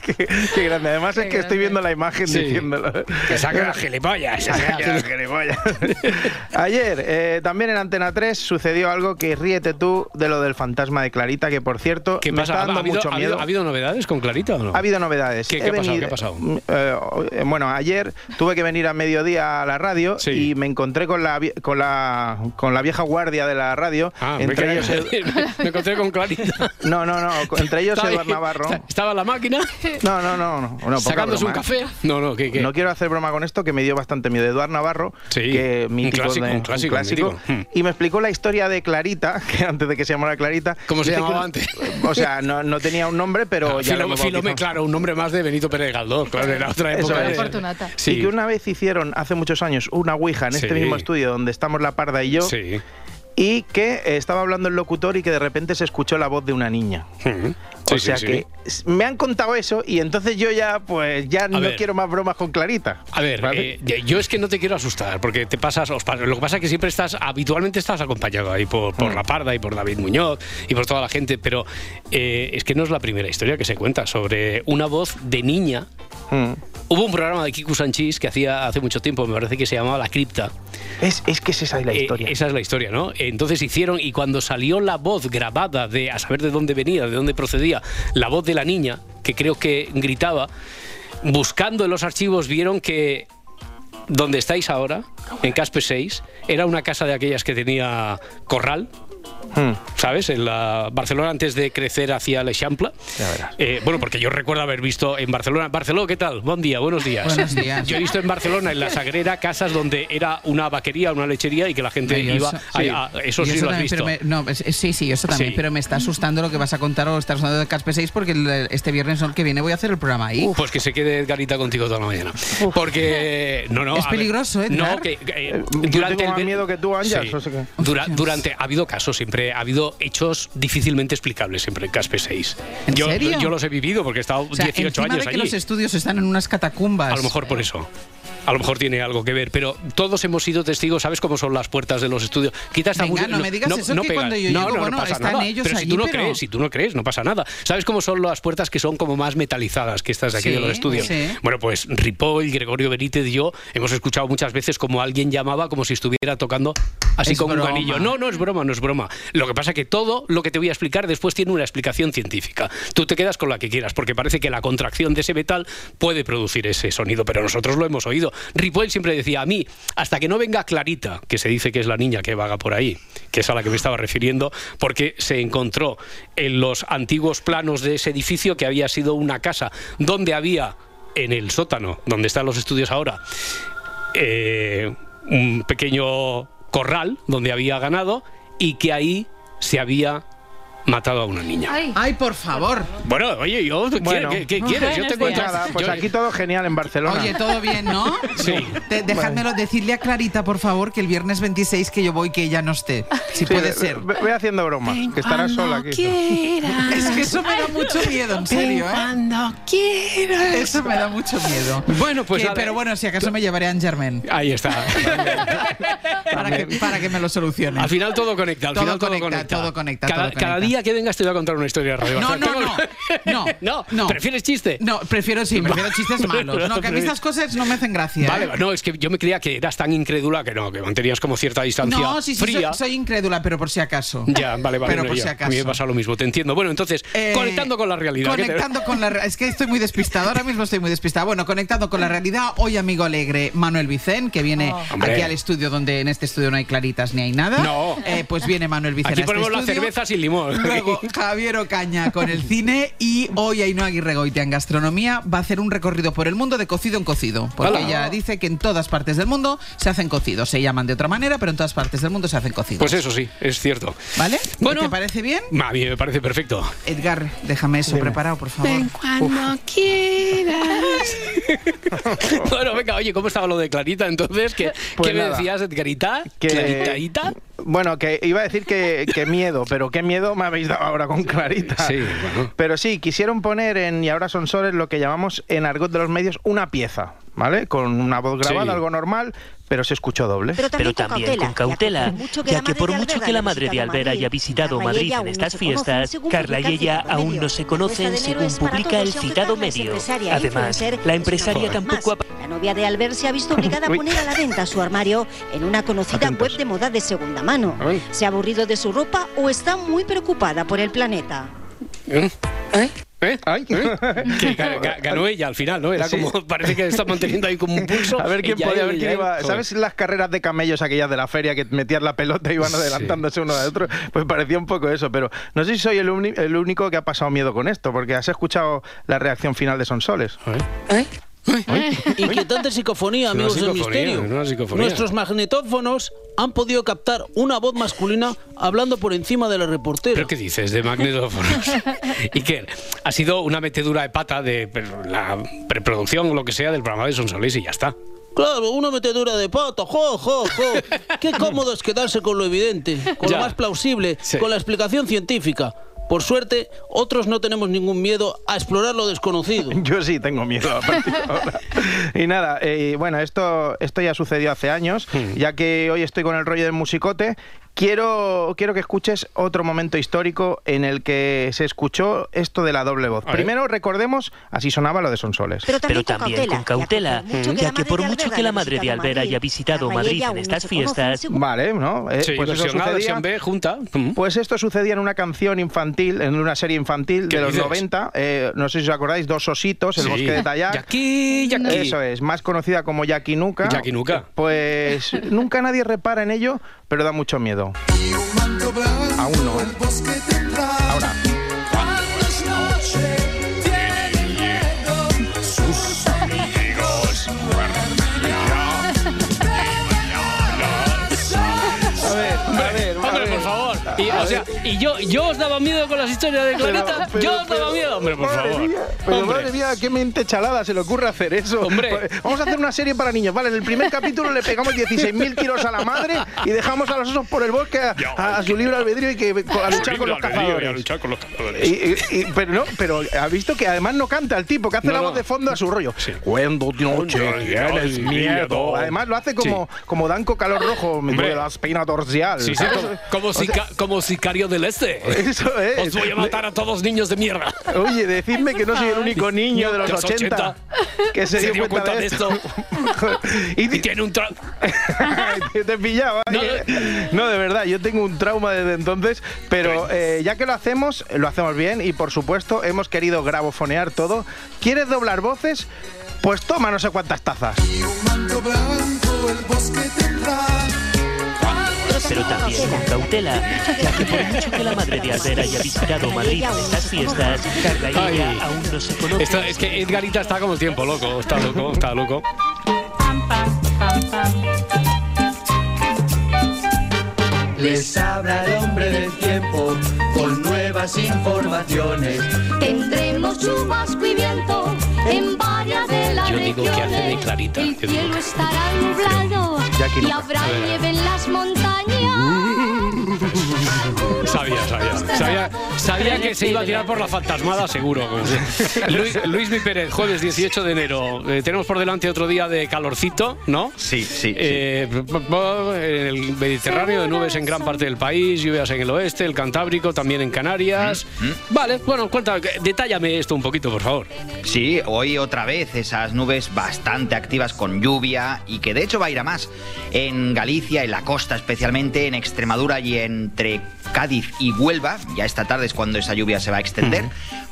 [SPEAKER 2] Qué, qué grande. Además es que estoy viendo la imagen
[SPEAKER 1] Sí.
[SPEAKER 2] diciéndolo.
[SPEAKER 1] Que saque las gilipollas.
[SPEAKER 2] Que saque las gilipollas. Ayer, eh, también en Antena 3, sucedió algo que ríete tú de lo del fantasma de Clarita, que por cierto,
[SPEAKER 1] ¿Qué
[SPEAKER 2] me
[SPEAKER 1] pasa?
[SPEAKER 2] está
[SPEAKER 1] ¿Ha,
[SPEAKER 2] dando
[SPEAKER 1] habido,
[SPEAKER 2] mucho
[SPEAKER 1] ha
[SPEAKER 2] miedo.
[SPEAKER 1] habido- ha habido novedades con Clarita o no?
[SPEAKER 2] Ha habido novedades.
[SPEAKER 1] ¿Qué- qué ha pasado?
[SPEAKER 2] venido-
[SPEAKER 1] ¿Qué ha pasado?
[SPEAKER 2] Mm, eh, bueno, ayer tuve que venir a mediodía a la radio y me encontré con la, con la con la vieja guardia de la radio.
[SPEAKER 1] Ah, me
[SPEAKER 2] entre
[SPEAKER 1] creía-
[SPEAKER 2] ellos
[SPEAKER 1] me encontré con Clarita.
[SPEAKER 2] No, no, no. Entre ellos
[SPEAKER 1] Estaba
[SPEAKER 2] Eduard
[SPEAKER 1] ahí-
[SPEAKER 2] Navarro.
[SPEAKER 1] Estaba en la máquina.
[SPEAKER 2] No, no, no. no,
[SPEAKER 1] Sacándose un
[SPEAKER 2] broma,
[SPEAKER 1] café.
[SPEAKER 2] ¿eh?
[SPEAKER 1] No, no, ¿qué, qué?
[SPEAKER 2] No quiero hacer broma con esto, que me dio bastante miedo. Eduard Navarro,
[SPEAKER 1] Sí,
[SPEAKER 2] que
[SPEAKER 1] un
[SPEAKER 2] mítico
[SPEAKER 1] clásico,
[SPEAKER 2] de-
[SPEAKER 1] un clásico, mítico. Hmm.
[SPEAKER 2] y me explicó la historia de Clarita, que antes de que se llamara Clarita.
[SPEAKER 1] ¿Cómo se llamaba antes?
[SPEAKER 2] O sea, no, no tenía un nombre, pero
[SPEAKER 1] Ah,
[SPEAKER 2] ya lo
[SPEAKER 1] Filome,
[SPEAKER 2] bautizado.
[SPEAKER 1] claro, un nombre más de Benito Pérez Galdós, claro, era otra
[SPEAKER 2] Eso
[SPEAKER 1] época.
[SPEAKER 2] es.
[SPEAKER 1] de-
[SPEAKER 3] Fortunata.
[SPEAKER 1] Sí.
[SPEAKER 2] Y que una vez hicieron, hace muchos años, una ouija en este mismo estudio donde estamos la parda y yo.
[SPEAKER 1] Sí.
[SPEAKER 2] Y que eh, estaba hablando el locutor y que de repente se escuchó la voz de una niña.
[SPEAKER 1] Sí,
[SPEAKER 2] o sea
[SPEAKER 1] sí,
[SPEAKER 2] que me han contado eso y entonces yo ya, pues, ya no
[SPEAKER 1] ver.
[SPEAKER 2] quiero más bromas con Clarita.
[SPEAKER 1] A ver,
[SPEAKER 2] ¿Vale?
[SPEAKER 1] eh, yo es que no te quiero asustar, porque te pasas, os lo que pasa es que siempre estás, habitualmente estás acompañado ahí por,
[SPEAKER 2] Mm.
[SPEAKER 1] por La Parda y por David Muñoz y por toda la gente, pero eh, es que no es la primera historia que se cuenta sobre una voz de niña
[SPEAKER 2] Mm.
[SPEAKER 1] Hubo un programa de Kiku Sanchis que hacía hace mucho tiempo, me parece que se llamaba La Cripta.
[SPEAKER 2] Es, es que esa es la
[SPEAKER 1] Eh,
[SPEAKER 2] historia.
[SPEAKER 1] esa es la historia, ¿no? Entonces hicieron, y cuando salió la voz grabada de a saber de dónde venía, de dónde procedía, la voz de la niña, que creo que gritaba, buscando en los archivos vieron que donde estáis ahora, en Caspe 6, era una casa de aquellas que tenía corral.
[SPEAKER 2] Hmm.
[SPEAKER 1] ¿Sabes? En la Barcelona antes de crecer hacia l'Eixample. Eh, bueno, porque yo recuerdo haber visto en Barcelona. Barcelona, ¿qué tal? Buen día, buenos días.
[SPEAKER 16] Buenos días.
[SPEAKER 1] Yo he visto en Barcelona, en la Sagrera, casas donde era una vaquería, una lechería y que la gente
[SPEAKER 16] Ay,
[SPEAKER 1] iba.
[SPEAKER 16] eso- sí.
[SPEAKER 1] a- eso lo has
[SPEAKER 16] también,
[SPEAKER 1] visto.
[SPEAKER 16] pero me- no, sí, sí, eso también.
[SPEAKER 1] Sí.
[SPEAKER 16] Pero me está asustando lo que vas a contar o estás hablando de Caspe 6 porque el- este viernes que viene voy a hacer el programa ahí.
[SPEAKER 1] Pues que se quede Edgarita contigo toda la mañana. Porque. No, no.
[SPEAKER 16] Es peligroso, Edgar.
[SPEAKER 1] No, que. eh,
[SPEAKER 2] Yo
[SPEAKER 1] durante
[SPEAKER 2] tengo
[SPEAKER 1] el
[SPEAKER 2] más miedo que tú, Ángel.
[SPEAKER 1] Sí.
[SPEAKER 2] o sea que-
[SPEAKER 1] Dura- durante ha habido casos siempre ha habido hechos difícilmente explicables siempre en Caspe 6
[SPEAKER 16] ¿En
[SPEAKER 1] yo,
[SPEAKER 16] serio?
[SPEAKER 1] yo los he vivido porque he estado
[SPEAKER 16] O sea,
[SPEAKER 1] 18
[SPEAKER 16] encima
[SPEAKER 1] años
[SPEAKER 16] de que
[SPEAKER 1] allí
[SPEAKER 16] los estudios están en unas catacumbas.
[SPEAKER 1] a lo mejor por eso a lo mejor tiene algo que ver, pero todos hemos sido testigos, ¿sabes cómo son las puertas de los estudios? Quita esta
[SPEAKER 16] Venga,
[SPEAKER 1] música-
[SPEAKER 16] no me digas eso, que
[SPEAKER 1] pegan.
[SPEAKER 16] cuando yo
[SPEAKER 1] no,
[SPEAKER 16] llego,
[SPEAKER 1] no, no
[SPEAKER 16] bueno,
[SPEAKER 1] pasa
[SPEAKER 16] están
[SPEAKER 1] nada.
[SPEAKER 16] ellos
[SPEAKER 1] pero si tú no
[SPEAKER 16] pero-
[SPEAKER 1] crees, si tú no crees, no pasa nada. ¿Sabes cómo son las puertas que son como más metalizadas que estas de aquí
[SPEAKER 16] Sí,
[SPEAKER 1] de los estudios?
[SPEAKER 16] sí.
[SPEAKER 1] Bueno, pues Ripoll, Gregorio Benítez y yo hemos escuchado muchas veces como alguien llamaba como si estuviera tocando así
[SPEAKER 16] Es
[SPEAKER 1] con
[SPEAKER 16] broma.
[SPEAKER 1] un anillo. No, no es broma, no es broma. Lo que pasa es que todo lo que te voy a explicar después tiene una explicación científica. Tú te quedas con la que quieras, porque parece que la contracción de ese metal puede producir ese sonido, pero nosotros lo hemos oído. Ripoll siempre decía a mí, hasta que no venga Clarita, que se dice que es la niña que vaga por ahí, que es a la que me estaba refiriendo, porque se encontró en los antiguos planos de ese edificio que había sido una casa donde había en el sótano, donde están los estudios ahora, eh, un pequeño corral donde había ganado y que ahí se había matado a una niña.
[SPEAKER 16] Ay, por favor.
[SPEAKER 1] Bueno, oye, yo, ¿qué,
[SPEAKER 2] Bueno.
[SPEAKER 1] qué- qué quieres? Yo te cuento.
[SPEAKER 2] Nada, pues
[SPEAKER 1] yo-
[SPEAKER 2] aquí todo genial en Barcelona.
[SPEAKER 16] Oye, todo bien, ¿no?
[SPEAKER 1] Sí.
[SPEAKER 16] Te- dejádmelo decirle a Clarita, por favor, que el viernes 26 que yo voy, que ella no esté. Si
[SPEAKER 2] Sí,
[SPEAKER 16] puede ser.
[SPEAKER 2] ve- Ve haciendo bromas, que estarás sola aquí.
[SPEAKER 16] Es que eso me da mucho miedo, en serio, ¿eh?
[SPEAKER 8] Cuando quieras.
[SPEAKER 16] Eso me da mucho miedo.
[SPEAKER 1] Bueno, pues
[SPEAKER 16] Que- pero bueno, si acaso me llevaré a Germain
[SPEAKER 1] Ahí está.
[SPEAKER 16] para que, para que me lo solucione.
[SPEAKER 1] Al final todo conecta. Al
[SPEAKER 16] Todo
[SPEAKER 1] final todo
[SPEAKER 16] conecta,
[SPEAKER 1] conecta.
[SPEAKER 16] todo conecta,
[SPEAKER 1] Cada,
[SPEAKER 16] todo conecta.
[SPEAKER 1] cada día que vengas te voy a contar una historia de radio.
[SPEAKER 16] No, no,
[SPEAKER 1] Tengo-
[SPEAKER 16] no,
[SPEAKER 1] no,
[SPEAKER 16] no.
[SPEAKER 1] ¿Prefieres chiste?
[SPEAKER 16] No, prefiero sí, prefiero chistes malos. No, que a mí estas cosas no me hacen gracia.
[SPEAKER 1] Vale,
[SPEAKER 16] ¿eh?
[SPEAKER 1] no, es que yo me creía que eras tan incrédula que no, que mantenías como cierta distancia
[SPEAKER 16] No, sí, sí, soy,
[SPEAKER 1] fría.
[SPEAKER 16] soy incrédula, pero por si acaso.
[SPEAKER 1] Ya, vale, vale.
[SPEAKER 16] Pero
[SPEAKER 1] no,
[SPEAKER 16] por
[SPEAKER 1] ya.
[SPEAKER 16] si
[SPEAKER 1] A mí me
[SPEAKER 16] acaso.
[SPEAKER 1] pasa lo mismo, te entiendo. Bueno, entonces,
[SPEAKER 16] Eh,
[SPEAKER 1] conectando con la realidad. ¿qué te-
[SPEAKER 16] Conectando con la re- Es que estoy muy despistado, ahora mismo estoy muy despistado. Bueno, conectando con la realidad, hoy amigo alegre Manuel Vicen, que viene
[SPEAKER 1] Hombre.
[SPEAKER 16] aquí al estudio donde en este estudio no hay claritas ni hay nada.
[SPEAKER 1] No.
[SPEAKER 16] Eh, pues viene Manuel Vicen
[SPEAKER 1] Aquí
[SPEAKER 16] a este
[SPEAKER 1] ponemos la cerveza sin limón.
[SPEAKER 16] Luego Javier Ocaña con el cine y hoy Ainhoa Aguirregoitia en gastronomía va a hacer un recorrido por el mundo de cocido en cocido. Porque ella dice que en todas partes del mundo se hacen cocidos. Se llaman de otra manera, pero en todas partes del mundo se hacen cocidos.
[SPEAKER 1] Pues eso sí, es cierto.
[SPEAKER 16] ¿Vale?
[SPEAKER 1] Bueno.
[SPEAKER 16] ¿Te parece bien?
[SPEAKER 1] A mí me parece perfecto.
[SPEAKER 16] Edgar, déjame eso preparado, por favor.
[SPEAKER 8] Ven cuando quieras.
[SPEAKER 1] bueno, venga, oye, ¿cómo estaba lo de Clarita entonces? ¿Qué,
[SPEAKER 2] Pues
[SPEAKER 1] ¿qué me decías, Edgarita?
[SPEAKER 2] Que-
[SPEAKER 1] ¿Claritadita?
[SPEAKER 2] Bueno, que iba a decir que, que miedo, pero qué miedo me habéis dado ahora con Clarita.
[SPEAKER 1] Sí, bueno.
[SPEAKER 2] Pero sí, quisieron poner en Y ahora son soles lo que llamamos en argot de los medios una pieza, ¿vale? Con una voz grabada,
[SPEAKER 1] Sí.
[SPEAKER 2] algo normal, pero se escuchó doble.
[SPEAKER 17] Pero también con cautela, ya que por mucho que la madre de Albert haya visitado Madrid en estas fiestas, Carla y ella aún no se conocen según publica el citado medio. Además, la empresaria tampoco ha
[SPEAKER 18] La novia de Albert se ha visto obligada a poner a la venta su armario en una conocida
[SPEAKER 2] Atentos.
[SPEAKER 18] web de moda de segunda mano. ¿Se ha aburrido de su ropa o está muy preocupada por el planeta?
[SPEAKER 1] ¿Eh? ¿Eh?
[SPEAKER 2] Ay.
[SPEAKER 1] Que ga- ga- ganó ella al final, ¿no? Era
[SPEAKER 2] Sí.
[SPEAKER 1] como, parece que está manteniendo ahí como un pulso.
[SPEAKER 2] A ver quién
[SPEAKER 1] Ella,
[SPEAKER 2] podía, a ver quién
[SPEAKER 1] ella,
[SPEAKER 2] iba. ¿Sabes las carreras de camellos aquellas de la feria que metías la pelota y iban adelantándose uno de otro? Pues parecía un poco eso, pero no sé si soy el, uni- el único que ha pasado miedo con esto, porque has escuchado la reacción final de Sonsoles.
[SPEAKER 10] Inquietante psicofonía, amigos del misterio. Nuestros magnetófonos han podido captar una voz masculina hablando por encima de la reportera.
[SPEAKER 1] ¿Pero qué dices de magnetófonos? ¿Y qué? Ha sido una metedura de pata de la preproducción o lo que sea del programa de Sonsoles y ya está.
[SPEAKER 10] Claro, una metedura de pata, jo, jo, jo. Qué cómodo es quedarse con lo evidente, con
[SPEAKER 1] Ya.
[SPEAKER 10] lo más plausible,
[SPEAKER 1] Sí.
[SPEAKER 10] con la explicación científica. Por suerte, otros no tenemos ningún miedo a explorar lo desconocido.
[SPEAKER 2] Yo sí tengo miedo a partir de ahora. Y nada, eh, bueno, esto, esto ya sucedió hace años,
[SPEAKER 1] Hmm.
[SPEAKER 2] ya que hoy estoy con el rollo del musicote quiero, quiero que escuches otro momento histórico en el que se escuchó esto de la doble voz. Primero recordemos, así sonaba lo de Sonsoles.
[SPEAKER 17] Pero también con cautela, ya que por mucho que la madre de Albert haya visitado Madrid en estas fiestas,
[SPEAKER 2] Vale, ¿no? Eh,
[SPEAKER 1] Sí,
[SPEAKER 2] pues eso sucedía-
[SPEAKER 1] B, junta.
[SPEAKER 2] Pues esto sucedía en una canción infantil, en una serie infantil
[SPEAKER 1] ¿Qué
[SPEAKER 2] de los
[SPEAKER 1] dices?
[SPEAKER 2] 90. eh, no sé si os acordáis, Dos ositos, El
[SPEAKER 1] Sí.
[SPEAKER 2] bosque de Tallac.
[SPEAKER 1] Jackie, Jackie.
[SPEAKER 2] Eso es, más conocida como Jackie Nuka.
[SPEAKER 1] Jackie Nuka.
[SPEAKER 2] Pues nunca nadie repara en ello, pero da mucho miedo. Aún no,
[SPEAKER 1] sea, y yo, yo os daba miedo con las historias de Clarita.
[SPEAKER 2] Pero-
[SPEAKER 1] yo os
[SPEAKER 2] pero-
[SPEAKER 1] daba miedo, hombre, por
[SPEAKER 2] madre
[SPEAKER 1] favor.
[SPEAKER 2] mía, pero
[SPEAKER 1] Hombre.
[SPEAKER 2] madre mía, qué mente chalada se le ocurre hacer eso.
[SPEAKER 1] Hombre.
[SPEAKER 2] Pues, Vamos a hacer una serie para niños. Vale, en el primer capítulo le pegamos 16.000 tiros a la madre y dejamos a los osos por el bosque a, a- a su libre albedrío y que a luchar con los
[SPEAKER 1] Y a
[SPEAKER 2] cazadores.
[SPEAKER 1] luchar con los cazadores.
[SPEAKER 2] Y- y- y- pero no, pero ha visto que además no canta el tipo, que hace
[SPEAKER 1] No,
[SPEAKER 2] la
[SPEAKER 1] no.
[SPEAKER 2] voz de fondo a su rollo. Cuando de noche tienes miedo. Además lo hace como, como Danco Calor Rojo, me la espina dorsal.
[SPEAKER 1] Sí, sí, como, como, sica- como sicario del este.
[SPEAKER 2] Eso es.
[SPEAKER 1] Os voy a matar a todos niños de mierda.
[SPEAKER 2] Oye, decidme que no soy el único niño de los 80 que se, dio cuenta, de esto.
[SPEAKER 1] y, tiene un tra-
[SPEAKER 2] te, pillaba. ¿eh? No, de verdad, yo tengo un trauma desde entonces, pero eh, ya que lo hacemos, lo hacemos bien y por supuesto hemos querido grabofonear todo. ¿Quieres doblar voces? Pues toma no sé cuántas tazas.
[SPEAKER 17] Pero también con cautela, ya que por mucho que la madre de Albert haya visitado Madrid en estas fiestas, Carla y ella aún no se conocen.
[SPEAKER 1] Esto- es que Edgarita está como el tiempo, loco. Está loco, está loco.
[SPEAKER 7] Les habla el hombre del tiempo con nuevas informaciones.
[SPEAKER 19] Tendremos chubasco y viento en varias de las
[SPEAKER 1] Yo digo que hace de. Clarita.
[SPEAKER 19] El cielo estará nublado y habrá nieve en las montañas.
[SPEAKER 1] Sabía, sabía. Sabía, sabía que se iba a tirar por la fantasmada, seguro. Luis, Luis Mi Pérez, jueves 18 de enero. Eh, tenemos por delante otro día de calorcito, ¿no?
[SPEAKER 4] Sí, sí.
[SPEAKER 1] Eh, el Mediterráneo de nubes en gran parte del país, lluvias en el oeste, el Cantábrico, también en Canarias. Vale, bueno, cuenta, detállame esto un poquito, por favor.
[SPEAKER 4] Sí, hoy otra vez esas nubes bastante activas con lluvia y que de hecho va a ir a más. En Galicia, en la costa especialmente, en Extremadura y entre Cádiz y Huelva, ya esta tarde es cuando esa lluvia se va a extender.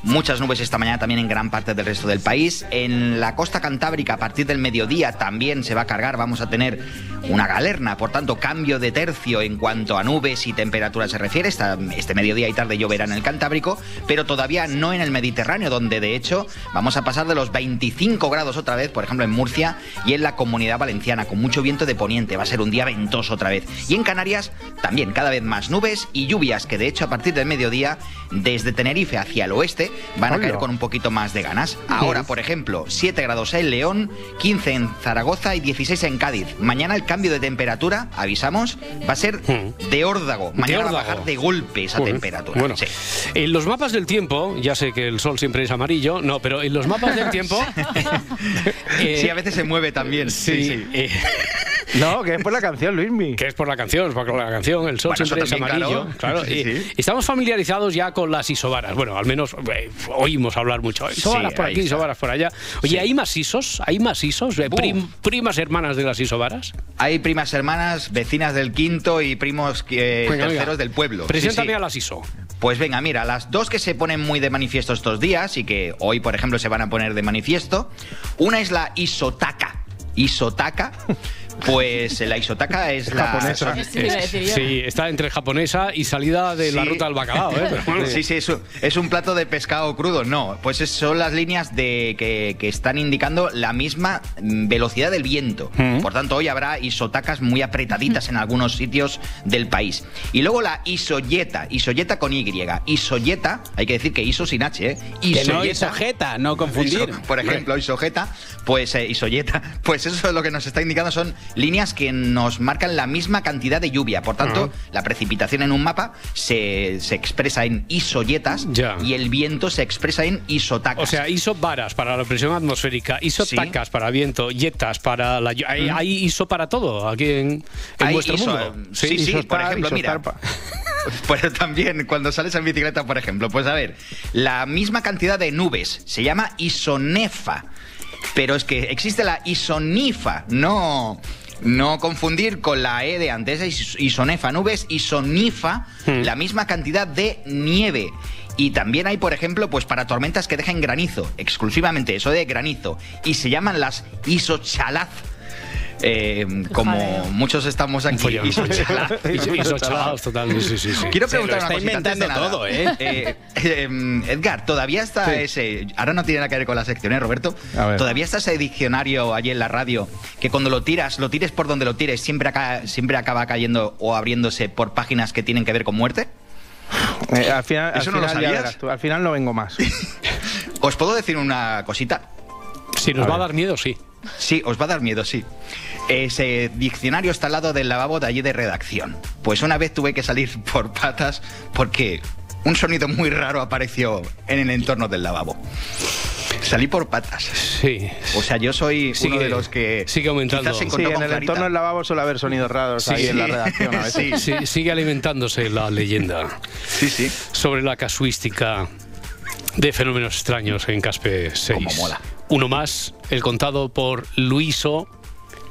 [SPEAKER 4] Muchas nubes esta mañana también en gran parte del resto del país. En la costa cantábrica, a partir del mediodía, también se va a cargar. Vamos a tener una galerna, por tanto, cambio de tercio en cuanto a nubes y temperaturas se refiere. Esta- este mediodía y tarde lloverá en el Cantábrico, pero todavía no en el Mediterráneo, donde de hecho vamos a pasar de los 25 grados otra vez, por ejemplo, en Murcia y en la comunidad valenciana, con mucho viento de poniente. Va a ser un día ventoso otra vez. Y en Canarias también cada vez más nubes y lluvias, que de hecho a partir del mediodía, desde Tenerife hacia el oeste, van a
[SPEAKER 2] Hola.
[SPEAKER 4] caer con un poquito más de ganas. Ahora, por ejemplo, 7 grados en León, 15 en Zaragoza y 16 en Cádiz. Mañana el cambio de temperatura, avisamos, va a ser de órdago. Mañana va a bajar de golpe esa temperatura.
[SPEAKER 1] Bueno,
[SPEAKER 4] Sí.
[SPEAKER 1] en los mapas del tiempo, ya sé que el sol siempre es amarillo, no, pero en los mapas del tiempo. eh,
[SPEAKER 4] Sí, a veces se mueve también.
[SPEAKER 1] Sí,
[SPEAKER 4] Sí, sí.
[SPEAKER 1] eh,
[SPEAKER 2] No, que es por la canción, Luismi.
[SPEAKER 1] que es por la canción, porque la canción, el sol
[SPEAKER 4] Bueno,
[SPEAKER 1] siempre es amarillo.
[SPEAKER 4] claro.
[SPEAKER 1] Claro,
[SPEAKER 4] Sí,
[SPEAKER 1] y
[SPEAKER 4] sí.
[SPEAKER 1] Estamos familiarizados ya con las isobaras. Bueno, al menos eh, oímos hablar mucho. Isobaras
[SPEAKER 4] Sí,
[SPEAKER 1] por aquí,
[SPEAKER 4] está.
[SPEAKER 1] isobaras por allá. Oye. ¿hay más isos? ¿Hay más isos? Eh, prim- primas hermanas de las isobaras.
[SPEAKER 4] Hay primas hermanas, vecinas del quinto y primos eh, terceros del pueblo.
[SPEAKER 1] Preséntame a las iso.
[SPEAKER 4] Pues venga, mira, las dos que se ponen muy de manifiesto estos días y que hoy, por ejemplo, se van a poner de manifiesto. Una es la isotaka. Isotaka. Pues la isotaka es la
[SPEAKER 2] Japonesa.
[SPEAKER 3] Sí,
[SPEAKER 1] está entre japonesa y salida de la ruta del bacalao. ¿eh? Pero bueno.
[SPEAKER 4] Sí, sí, es un, es un plato de pescado crudo. No, pues es- son las líneas de que, que están indicando la misma mm, velocidad del viento. Por tanto, hoy habrá isotacas muy apretaditas en algunos sitios del país. Y luego la isoyeta, isoyeta con Y. Isoyeta, hay que decir que iso sin H, ¿eh?
[SPEAKER 10] Que no isojeta, no confundir.
[SPEAKER 4] Iso- por ejemplo, isojeta, pues eh, isoyeta, pues eso es lo que nos está indicando son líneas que nos marcan la misma cantidad de lluvia. Por tanto, la precipitación en un mapa se, se expresa en isoyetas y el viento se expresa en isotacas.
[SPEAKER 1] O sea, ISO varas para la presión atmosférica, ISO
[SPEAKER 4] Sí.
[SPEAKER 1] tacas para viento, yetas para la... Hay,
[SPEAKER 4] Mm.
[SPEAKER 1] hay ISO para todo aquí en, en vuestro
[SPEAKER 4] iso-
[SPEAKER 1] mundo.
[SPEAKER 4] Sí, sí, por ejemplo, mira. Pero también cuando sales en bicicleta, por ejemplo, pues a ver, la misma cantidad de nubes se llama isonefa, pero es que existe la isonifa, no no confundir con la E de antes, is- isonefa, nubes, isonifa, la misma cantidad de nieve. Y también hay, por ejemplo, pues para tormentas que dejen granizo, exclusivamente eso de granizo, y se llaman las isochalaz. Eh, como muchos estamos aquí,
[SPEAKER 1] total, sí, sí, sí.
[SPEAKER 4] Quiero
[SPEAKER 1] Se lo
[SPEAKER 4] preguntar
[SPEAKER 1] está
[SPEAKER 4] una cosita antes de
[SPEAKER 1] inventando
[SPEAKER 4] nada.
[SPEAKER 1] todo, ¿eh?
[SPEAKER 4] Eh, eh, Edgar, ¿todavía está
[SPEAKER 2] Sí.
[SPEAKER 4] ese... Ahora no tiene nada que ver con la sección, ¿eh, Roberto? ¿Todavía está ese diccionario allí en la radio que cuando lo tiras, lo tires por donde lo tires, siempre, acá, siempre acaba cayendo o abriéndose por páginas que tienen que ver con muerte?
[SPEAKER 2] Eh, al final, al
[SPEAKER 4] ¿Eso no lo
[SPEAKER 2] final
[SPEAKER 4] sabías?
[SPEAKER 2] tú, al final no vengo más.
[SPEAKER 4] ¿Os puedo decir una cosita?
[SPEAKER 1] Si nos va a dar miedo, sí.
[SPEAKER 4] Sí, os va a dar miedo, sí. Ese diccionario está al lado del lavabo de allí de redacción. Pues una vez tuve que salir por patas porque un sonido muy raro apareció en el entorno del lavabo. Salí por patas.
[SPEAKER 1] Sí.
[SPEAKER 4] O sea, yo soy
[SPEAKER 1] Sigue-
[SPEAKER 4] uno de los que
[SPEAKER 1] sigue aumentando.
[SPEAKER 2] Sí, en el
[SPEAKER 4] Clarita.
[SPEAKER 2] entorno del lavabo suele haber sonidos raros
[SPEAKER 1] Sí,
[SPEAKER 2] ahí en la redacción a veces.
[SPEAKER 1] Sí, sigue alimentándose la leyenda
[SPEAKER 4] Sí, sí.
[SPEAKER 1] sobre la casuística de fenómenos extraños en Caspe 6.
[SPEAKER 4] Como mola.
[SPEAKER 1] Uno más, el contado por Luiso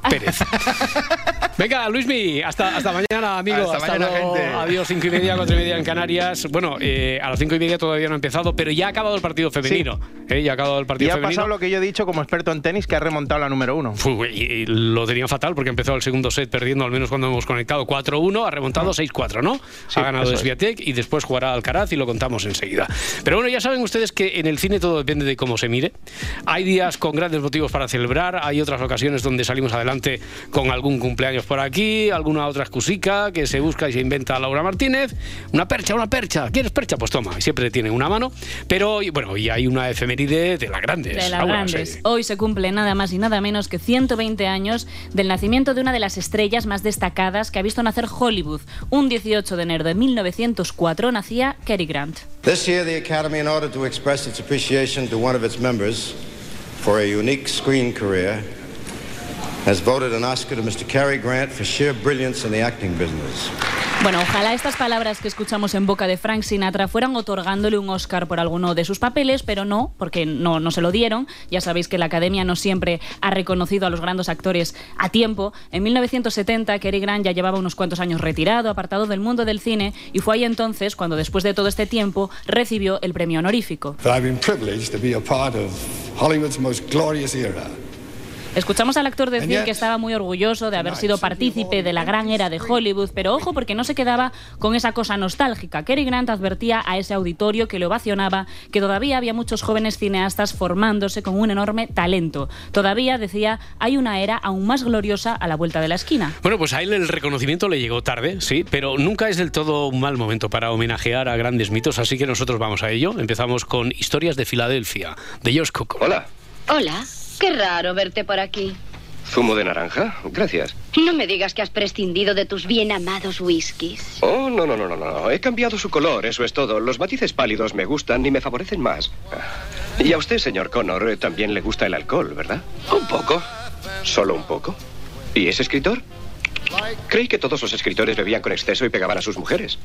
[SPEAKER 1] Pérez. Venga, Luismi, hasta, hasta mañana, amigo.
[SPEAKER 4] Hasta mañana,
[SPEAKER 1] luego.
[SPEAKER 4] gente.
[SPEAKER 1] Adiós, cinco y media, cuatro y media en Canarias. Bueno, eh, a las cinco y media todavía no ha empezado, pero ya ha acabado el partido femenino. ¿eh? Ya ha acabado el
[SPEAKER 2] Y
[SPEAKER 1] partido
[SPEAKER 2] ha
[SPEAKER 1] femenino.
[SPEAKER 2] pasado lo que yo he dicho como experto en tenis, que ha remontado la número uno.
[SPEAKER 1] Fu, y- y lo tenía fatal porque empezó el segundo set perdiendo, al menos cuando hemos conectado 4-1, ha remontado 6-4, ¿no?
[SPEAKER 2] Sí,
[SPEAKER 1] ha ganado. Sviatek y después jugará Alcaraz y lo contamos enseguida. Pero bueno, ya saben ustedes que en el cine todo depende de cómo se mire. Hay días con grandes motivos para celebrar, hay otras ocasiones donde salimos adelante con algún cumpleaños por aquí, alguna otra excusica que se busca y se inventa Laura Martínez. Una percha, una percha. ¿Quieres percha? Pues toma, y siempre tiene una mano. Pero bueno, y hay una efeméride de las grandes.
[SPEAKER 20] De las
[SPEAKER 1] Laura,
[SPEAKER 20] grandes.
[SPEAKER 1] sí.
[SPEAKER 20] Hoy se cumple nada más y nada menos que 120 años del nacimiento de una de las estrellas más destacadas que ha visto nacer Hollywood. Un 18 de enero de 1904 nacía Cary Grant.
[SPEAKER 21] This year, the Academy, in order to express its appreciation to one of its members for a unique screen career, has voted an Oscar to Mr. Cary Grant for sheer brilliance in the acting business.
[SPEAKER 20] Bueno, ojalá estas palabras que escuchamos en boca de Frank Sinatra fueran otorgándole un Oscar por alguno de sus papeles, pero no, porque no, no se lo dieron. Ya sabéis que la Academia no siempre ha reconocido a los grandes actores a tiempo. En 1970, Cary Grant ya llevaba unos cuantos años retirado, apartado del mundo del cine, y fue ahí entonces cuando, después de todo este tiempo, recibió el premio honorífico.
[SPEAKER 21] But I've been privileged to be a part of Hollywood's most glorious era.
[SPEAKER 20] Escuchamos al actor decir que estaba muy orgulloso de haber sido partícipe de la gran era de Hollywood, pero ojo porque no se quedaba con esa cosa nostálgica. Cary Grant advertía a ese auditorio que le ovacionaba que todavía había muchos jóvenes cineastas formándose con un enorme talento. Todavía, decía, hay una era aún más gloriosa a la vuelta de la esquina.
[SPEAKER 1] Bueno, pues a él el reconocimiento le llegó tarde, sí, pero nunca es del todo un mal momento para homenajear a grandes mitos, así que nosotros vamos a ello. Empezamos con Historias de Filadelfia, de George Cook.
[SPEAKER 22] Hola.
[SPEAKER 23] Hola, qué raro verte por aquí.
[SPEAKER 22] ¿Zumo de naranja? Gracias.
[SPEAKER 23] No me digas que has prescindido de tus bien amados whiskies.
[SPEAKER 22] Oh, no, no, no, no, no. He cambiado su color, eso es todo. Los matices pálidos me gustan y me favorecen más. Y a usted, señor Connor, eh, también le gusta el alcohol, ¿verdad? Un poco. ¿Solo un poco? ¿Y es escritor? Creí que todos los escritores bebían con exceso y pegaban a sus mujeres.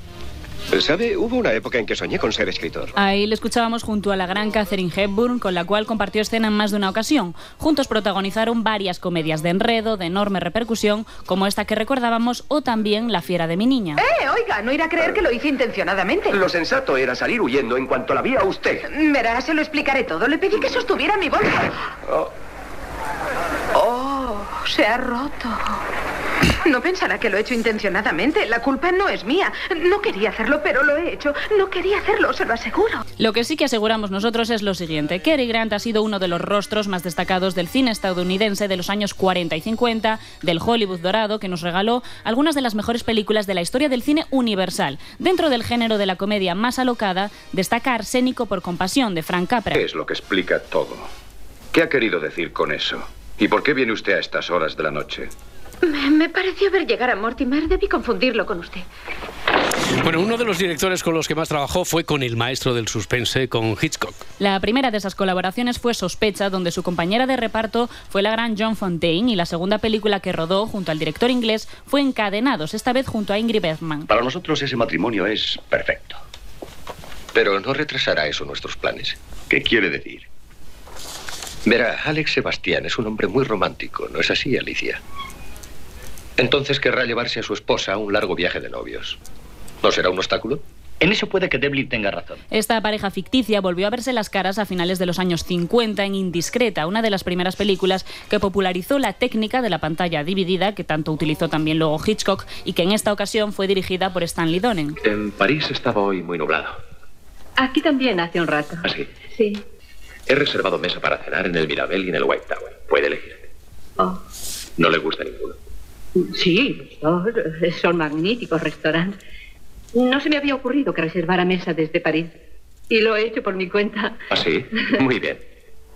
[SPEAKER 22] ¿Sabe? Hubo una época en que soñé con ser escritor.
[SPEAKER 20] Ahí le escuchábamos junto a la gran Catherine Hepburn, con la cual compartió escena en más de una ocasión. Juntos protagonizaron varias comedias de enredo, de enorme repercusión, como esta que recordábamos, o también La fiera de mi niña.
[SPEAKER 24] Eh, oiga, no irá a creer que lo hice intencionadamente.
[SPEAKER 22] Lo sensato era salir huyendo en cuanto la vi a usted.
[SPEAKER 24] Verá, se lo explicaré todo. Le pedí que sostuviera mi bolsa. Oh, se ha roto. No pensará que lo he hecho intencionadamente. La culpa no es mía. No quería hacerlo, pero lo he hecho. No quería hacerlo, se lo aseguro.
[SPEAKER 20] Lo que sí que aseguramos nosotros es lo siguiente. Cary Grant ha sido uno de los rostros más destacados del cine estadounidense de los años 40 y 50, del Hollywood dorado, que nos regaló algunas de las mejores películas de la historia del cine universal. Dentro del género de la comedia más alocada, destaca Arsénico por compasión, de Frank Capra.
[SPEAKER 22] Es lo que explica todo. ¿Qué ha querido decir con eso? ¿Y por qué viene usted a estas horas de la noche?
[SPEAKER 24] Me, me pareció ver llegar a Mortimer. Debí confundirlo con usted.
[SPEAKER 1] Bueno, uno de los directores con los que más trabajó fue con el maestro del suspense, con Hitchcock.
[SPEAKER 20] La primera de esas colaboraciones fue Sospecha, donde su compañera de reparto fue la gran John Fontaine, y la segunda película que rodó junto al director inglés fue Encadenados, esta vez junto a Ingrid Bergman.
[SPEAKER 22] Para nosotros ese matrimonio es perfecto. Pero no retrasará eso nuestros planes. ¿Qué quiere decir? Verá, Alex Sebastián es un hombre muy romántico, ¿no es así, Alicia? Entonces querrá llevarse a su esposa a un largo viaje de novios. ¿No será un obstáculo?
[SPEAKER 25] En eso puede que Devlin tenga razón.
[SPEAKER 20] Esta pareja ficticia volvió a verse las caras a finales de los años 50 en Indiscreta, una de las primeras películas que popularizó la técnica de la pantalla dividida, que tanto utilizó también luego Hitchcock, y que en esta ocasión fue dirigida por Stanley Donen.
[SPEAKER 22] En París estaba hoy muy nublado.
[SPEAKER 24] Aquí también hace un rato.
[SPEAKER 22] Así.
[SPEAKER 24] Sí.
[SPEAKER 22] He reservado mesa para cenar en el Mirabel y en el White Tower. Puede elegir.
[SPEAKER 24] Oh.
[SPEAKER 22] No le gusta ninguno.
[SPEAKER 24] Sí, son magníficos restaurantes. No se me había ocurrido que reservara mesa desde París. Y lo he hecho por mi cuenta.
[SPEAKER 22] ¿Así? Muy bien.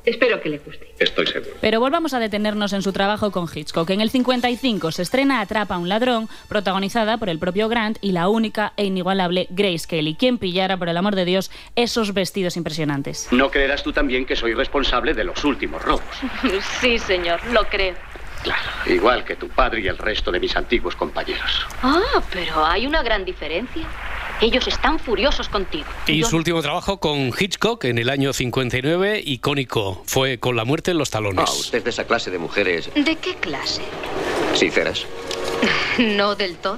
[SPEAKER 24] Espero que le guste.
[SPEAKER 22] Estoy seguro.
[SPEAKER 20] Pero volvamos a detenernos en su trabajo con Hitchcock. En el 55 se estrena Atrapa a un ladrón, protagonizada por el propio Grant y la única e inigualable Grace Kelly, quien pillara, por el amor de Dios, esos vestidos impresionantes.
[SPEAKER 25] No creerás tú también que soy responsable de los últimos robos.
[SPEAKER 23] Sí, señor, lo creo.
[SPEAKER 25] Claro, igual que tu padre y el resto de mis antiguos compañeros.
[SPEAKER 23] Ah, pero hay una gran diferencia. Ellos están furiosos contigo.
[SPEAKER 1] Y
[SPEAKER 23] Yo-
[SPEAKER 1] su último trabajo con Hitchcock en el año 59, icónico, fue con la muerte en los talones.
[SPEAKER 22] Ah, usted de esa clase de mujeres
[SPEAKER 23] ¿De qué clase?
[SPEAKER 22] sinceras.
[SPEAKER 23] No del todo.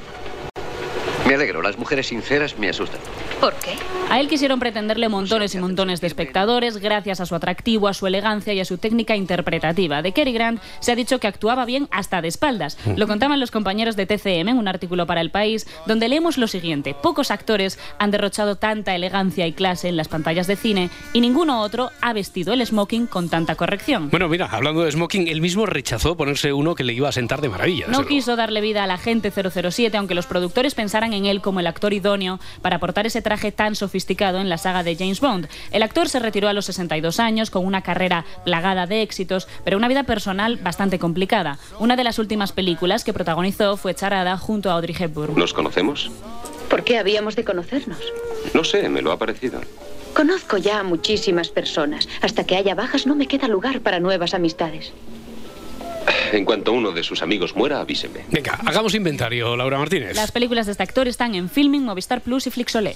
[SPEAKER 22] Me alegro, las mujeres sinceras me asustan.
[SPEAKER 23] ¿Por qué?
[SPEAKER 20] A él quisieron pretenderle montones y montones de espectadores gracias a su atractivo, a su elegancia y a su técnica interpretativa. De Cary Grant se ha dicho que actuaba bien hasta de espaldas. Lo contaban los compañeros de TCM en un artículo para El País, donde leemos lo siguiente. Pocos actores han derrochado tanta elegancia y clase en las pantallas de cine y ninguno otro ha vestido el smoking con tanta corrección.
[SPEAKER 1] Bueno, mira, hablando de smoking, él mismo rechazó ponerse uno que le iba a sentar de maravilla.
[SPEAKER 20] No quiso darle vida al agente 007, aunque los productores pensaran en él como el actor idóneo para portar ese traje tan sofisticado en la saga de James Bond. El actor se retiró a los 62 años con una carrera plagada de éxitos, pero una vida personal bastante complicada. Una de las últimas películas que protagonizó fue Charada junto a Audrey Hepburn.
[SPEAKER 22] ¿Nos conocemos?
[SPEAKER 24] ¿Por qué habíamos de conocernos?
[SPEAKER 22] No sé, me lo ha parecido.
[SPEAKER 24] Conozco ya a muchísimas personas. Hasta que haya bajas no me queda lugar para nuevas amistades.
[SPEAKER 22] En cuanto uno de sus amigos muera, avíseme.
[SPEAKER 1] Venga, hagamos inventario, Laura Martínez.
[SPEAKER 20] Las películas de este actor están en Filming, Movistar Plus y Flixolé.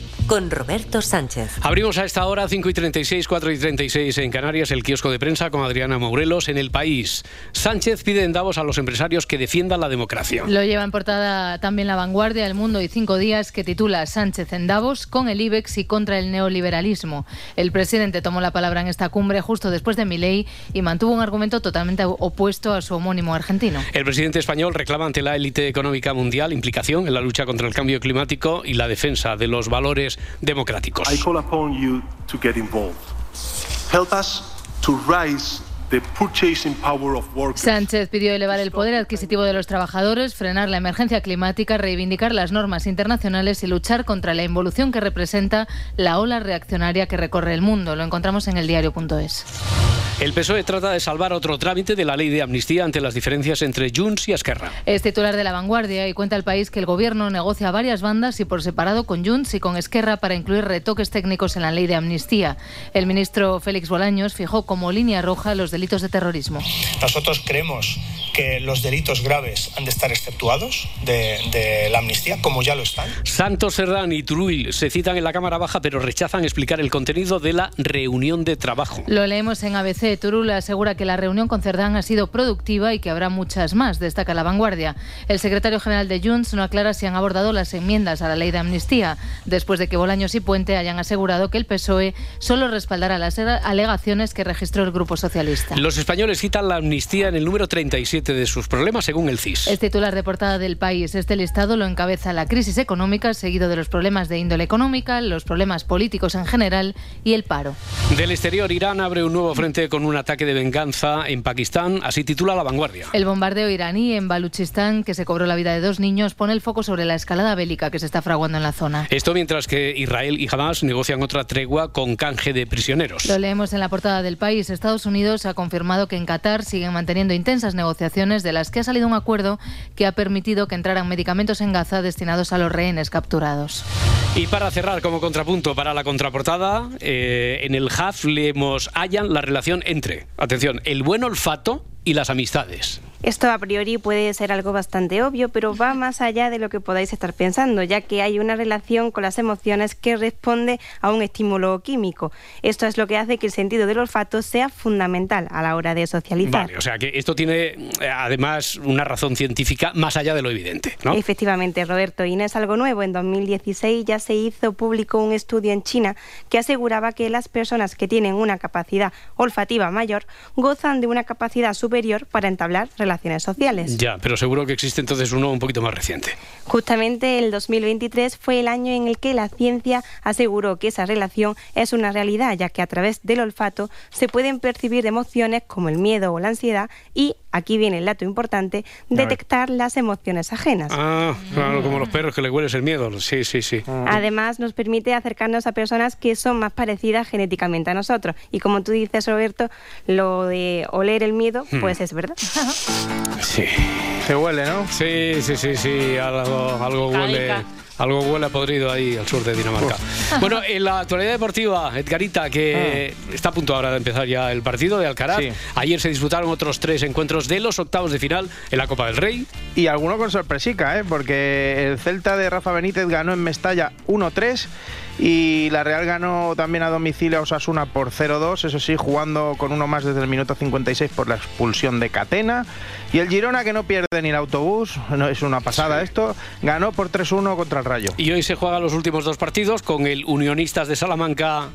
[SPEAKER 26] Con Roberto Sánchez.
[SPEAKER 1] Abrimos a esta hora 5 y 36, 4 y 36 en Canarias el kiosco de prensa con Adriana Morelos en el país. Sánchez pide en Davos a los empresarios que defiendan la democracia.
[SPEAKER 3] Lo lleva en portada también La Vanguardia, El Mundo y Cinco Días, que titula Sánchez en Davos con el IBEX y contra el neoliberalismo. El presidente tomó la palabra en esta cumbre justo después de Milei y mantuvo un argumento totalmente opuesto a su homónimo argentino.
[SPEAKER 1] El presidente español reclama ante la élite económica mundial implicación en la lucha contra el cambio climático y la defensa de los valores democráticos.
[SPEAKER 27] I call upon you to get involved. Help us to raise the purchasing power of workers.
[SPEAKER 3] Sánchez pidió elevar el poder adquisitivo de los trabajadores, frenar la emergencia climática, reivindicar las normas internacionales y luchar contra la involución que representa la ola reaccionaria que recorre el mundo. Lo encontramos en el diario.es.
[SPEAKER 1] El PSOE trata de salvar otro trámite de la ley de amnistía ante las diferencias entre Junts y Esquerra.
[SPEAKER 3] Es titular de La Vanguardia y cuenta al país que el gobierno negocia a varias bandas y por separado con Junts y con Esquerra para incluir retoques técnicos en la ley de amnistía. El ministro Félix Bolaños fijó como línea roja los delitos de terrorismo.
[SPEAKER 28] Nosotros creemos que los delitos graves han de estar exceptuados de, de la amnistía, como ya lo están.
[SPEAKER 1] Santos Serrán y Turull se citan en la Cámara Baja, pero rechazan explicar el contenido de la reunión de trabajo.
[SPEAKER 3] Lo leemos en ABC. Turul asegura que la reunión con Cerdán ha sido productiva y que habrá muchas más, destaca la vanguardia. El secretario general de Junts no aclara si han abordado las enmiendas a la ley de amnistía, después de que Bolaños y Puente hayan asegurado que el PSOE solo respaldará las alegaciones que registró el Grupo Socialista.
[SPEAKER 1] Los españoles citan la amnistía en el número 37 de sus problemas, según el CIS.
[SPEAKER 3] Es titular de portada del país. Este listado lo encabeza la crisis económica, seguido de los problemas de índole económica, los problemas políticos en general y el paro.
[SPEAKER 1] Del exterior, Irán abre un nuevo frente con con un ataque de venganza en Pakistán, así titula La Vanguardia.
[SPEAKER 3] El bombardeo iraní en Baluchistán, que se cobró la vida de dos niños, pone el foco sobre la escalada bélica que se está fraguando en la zona.
[SPEAKER 1] Esto mientras que Israel y Hamas negocian otra tregua con canje de prisioneros.
[SPEAKER 3] Lo leemos en la portada del país. Estados Unidos ha confirmado que en Qatar siguen manteniendo intensas negociaciones de las que ha salido un acuerdo que ha permitido que entraran medicamentos en Gaza destinados a los rehenes capturados.
[SPEAKER 1] Y para cerrar como contrapunto para la contraportada, eh, en el HAF leemos hallan la relación entre, atención, el buen olfato y las amistades.
[SPEAKER 29] Esto a priori puede ser algo bastante obvio, pero va más allá de lo que podáis estar pensando, ya que hay una relación con las emociones que responde a un estímulo químico. Esto es lo que hace que el sentido del olfato sea fundamental a la hora de socializar.
[SPEAKER 1] Vale, o sea que esto tiene eh, además una razón científica más allá de lo evidente, ¿no?
[SPEAKER 29] Efectivamente, Roberto, y no es algo nuevo. En 2016 ya se hizo público un estudio en China que aseguraba que las personas que tienen una capacidad olfativa mayor gozan de una capacidad superior para entablar relaciones sociales.
[SPEAKER 1] Ya, pero seguro que existe entonces uno un poquito más reciente.
[SPEAKER 29] Justamente el 2023 fue el año en el que la ciencia aseguró que esa relación es una realidad, ya que a través del olfato se pueden percibir emociones como el miedo o la ansiedad y, aquí viene el dato importante, detectar las emociones ajenas.
[SPEAKER 1] Ah, claro, como los perros que le hueles el miedo. Sí, sí, sí.
[SPEAKER 29] Además, nos permite acercarnos a personas que son más parecidas genéticamente a nosotros. Y como tú dices, Roberto, lo de oler el miedo,
[SPEAKER 1] Hmm.
[SPEAKER 29] pues es verdad.
[SPEAKER 1] Sí.
[SPEAKER 2] Se huele, ¿no?
[SPEAKER 1] Sí, sí, sí, sí. Algo, algo huele.
[SPEAKER 29] Caica.
[SPEAKER 1] Algo huele a podrido ahí al sur de Dinamarca. Bueno, en la actualidad deportiva, Edgarita, que está a punto ahora de empezar ya el partido de Alcaraz.
[SPEAKER 2] Sí.
[SPEAKER 1] Ayer se disputaron otros tres encuentros de los octavos de final en la Copa del Rey.
[SPEAKER 2] Y alguno con sorpresica, ¿eh? porque el Celta de Rafa Benítez ganó en Mestalla 1-3 y la Real ganó también a domicilio a Osasuna por 0-2, eso sí, jugando con uno más desde el minuto 56 por la expulsión de Catena. Y el Girona, que no pierde ni el autobús, no es una pasada esto, ganó por 3-1 contra el Rayo,
[SPEAKER 1] Y hoy se juegan los últimos dos partidos con el Unionistas de Salamanca.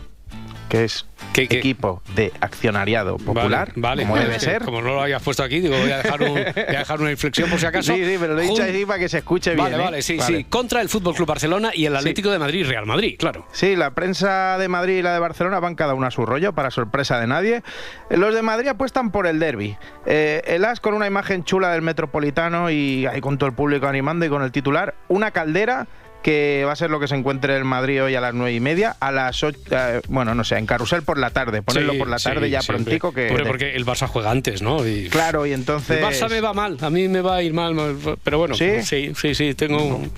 [SPEAKER 2] Que es
[SPEAKER 1] ¿Qué, qué?
[SPEAKER 2] equipo de accionariado popular,
[SPEAKER 1] Vale,
[SPEAKER 2] como debe ser.
[SPEAKER 1] Como no lo hayas puesto aquí, digo, voy a dejar, un- voy a dejar una inflexión por si acaso.
[SPEAKER 2] Sí, sí, pero lo he dicho así para que se escuche bien.
[SPEAKER 1] Vale,
[SPEAKER 2] ¿eh?
[SPEAKER 1] vale, sí, sí. Contra el Fútbol Club Barcelona y el Atlético de Madrid, Real Madrid, claro.
[SPEAKER 2] Sí, la prensa de Madrid y la de Barcelona van cada una a su rollo, para sorpresa de nadie. Los de Madrid apuestan por el derby. Eh, el As con una imagen chula del Metropolitano y ahí con todo el público animando y con el titular, una caldera que va a ser lo que se encuentre en Madrid hoy a las nueve y media, a las ocho, eh, bueno, no sé, en carrusel por la tarde, ponerlo
[SPEAKER 1] Sí,
[SPEAKER 2] por la
[SPEAKER 1] sí,
[SPEAKER 2] tarde ya
[SPEAKER 1] siempre.
[SPEAKER 2] prontico que...
[SPEAKER 1] Porque el Barça juega antes, ¿no? Y-
[SPEAKER 2] Claro, y entonces...
[SPEAKER 1] El Barça me va mal, a mí me va a ir mal, pero bueno,
[SPEAKER 2] ¿Sí?
[SPEAKER 1] sí, sí, sí, tengo un,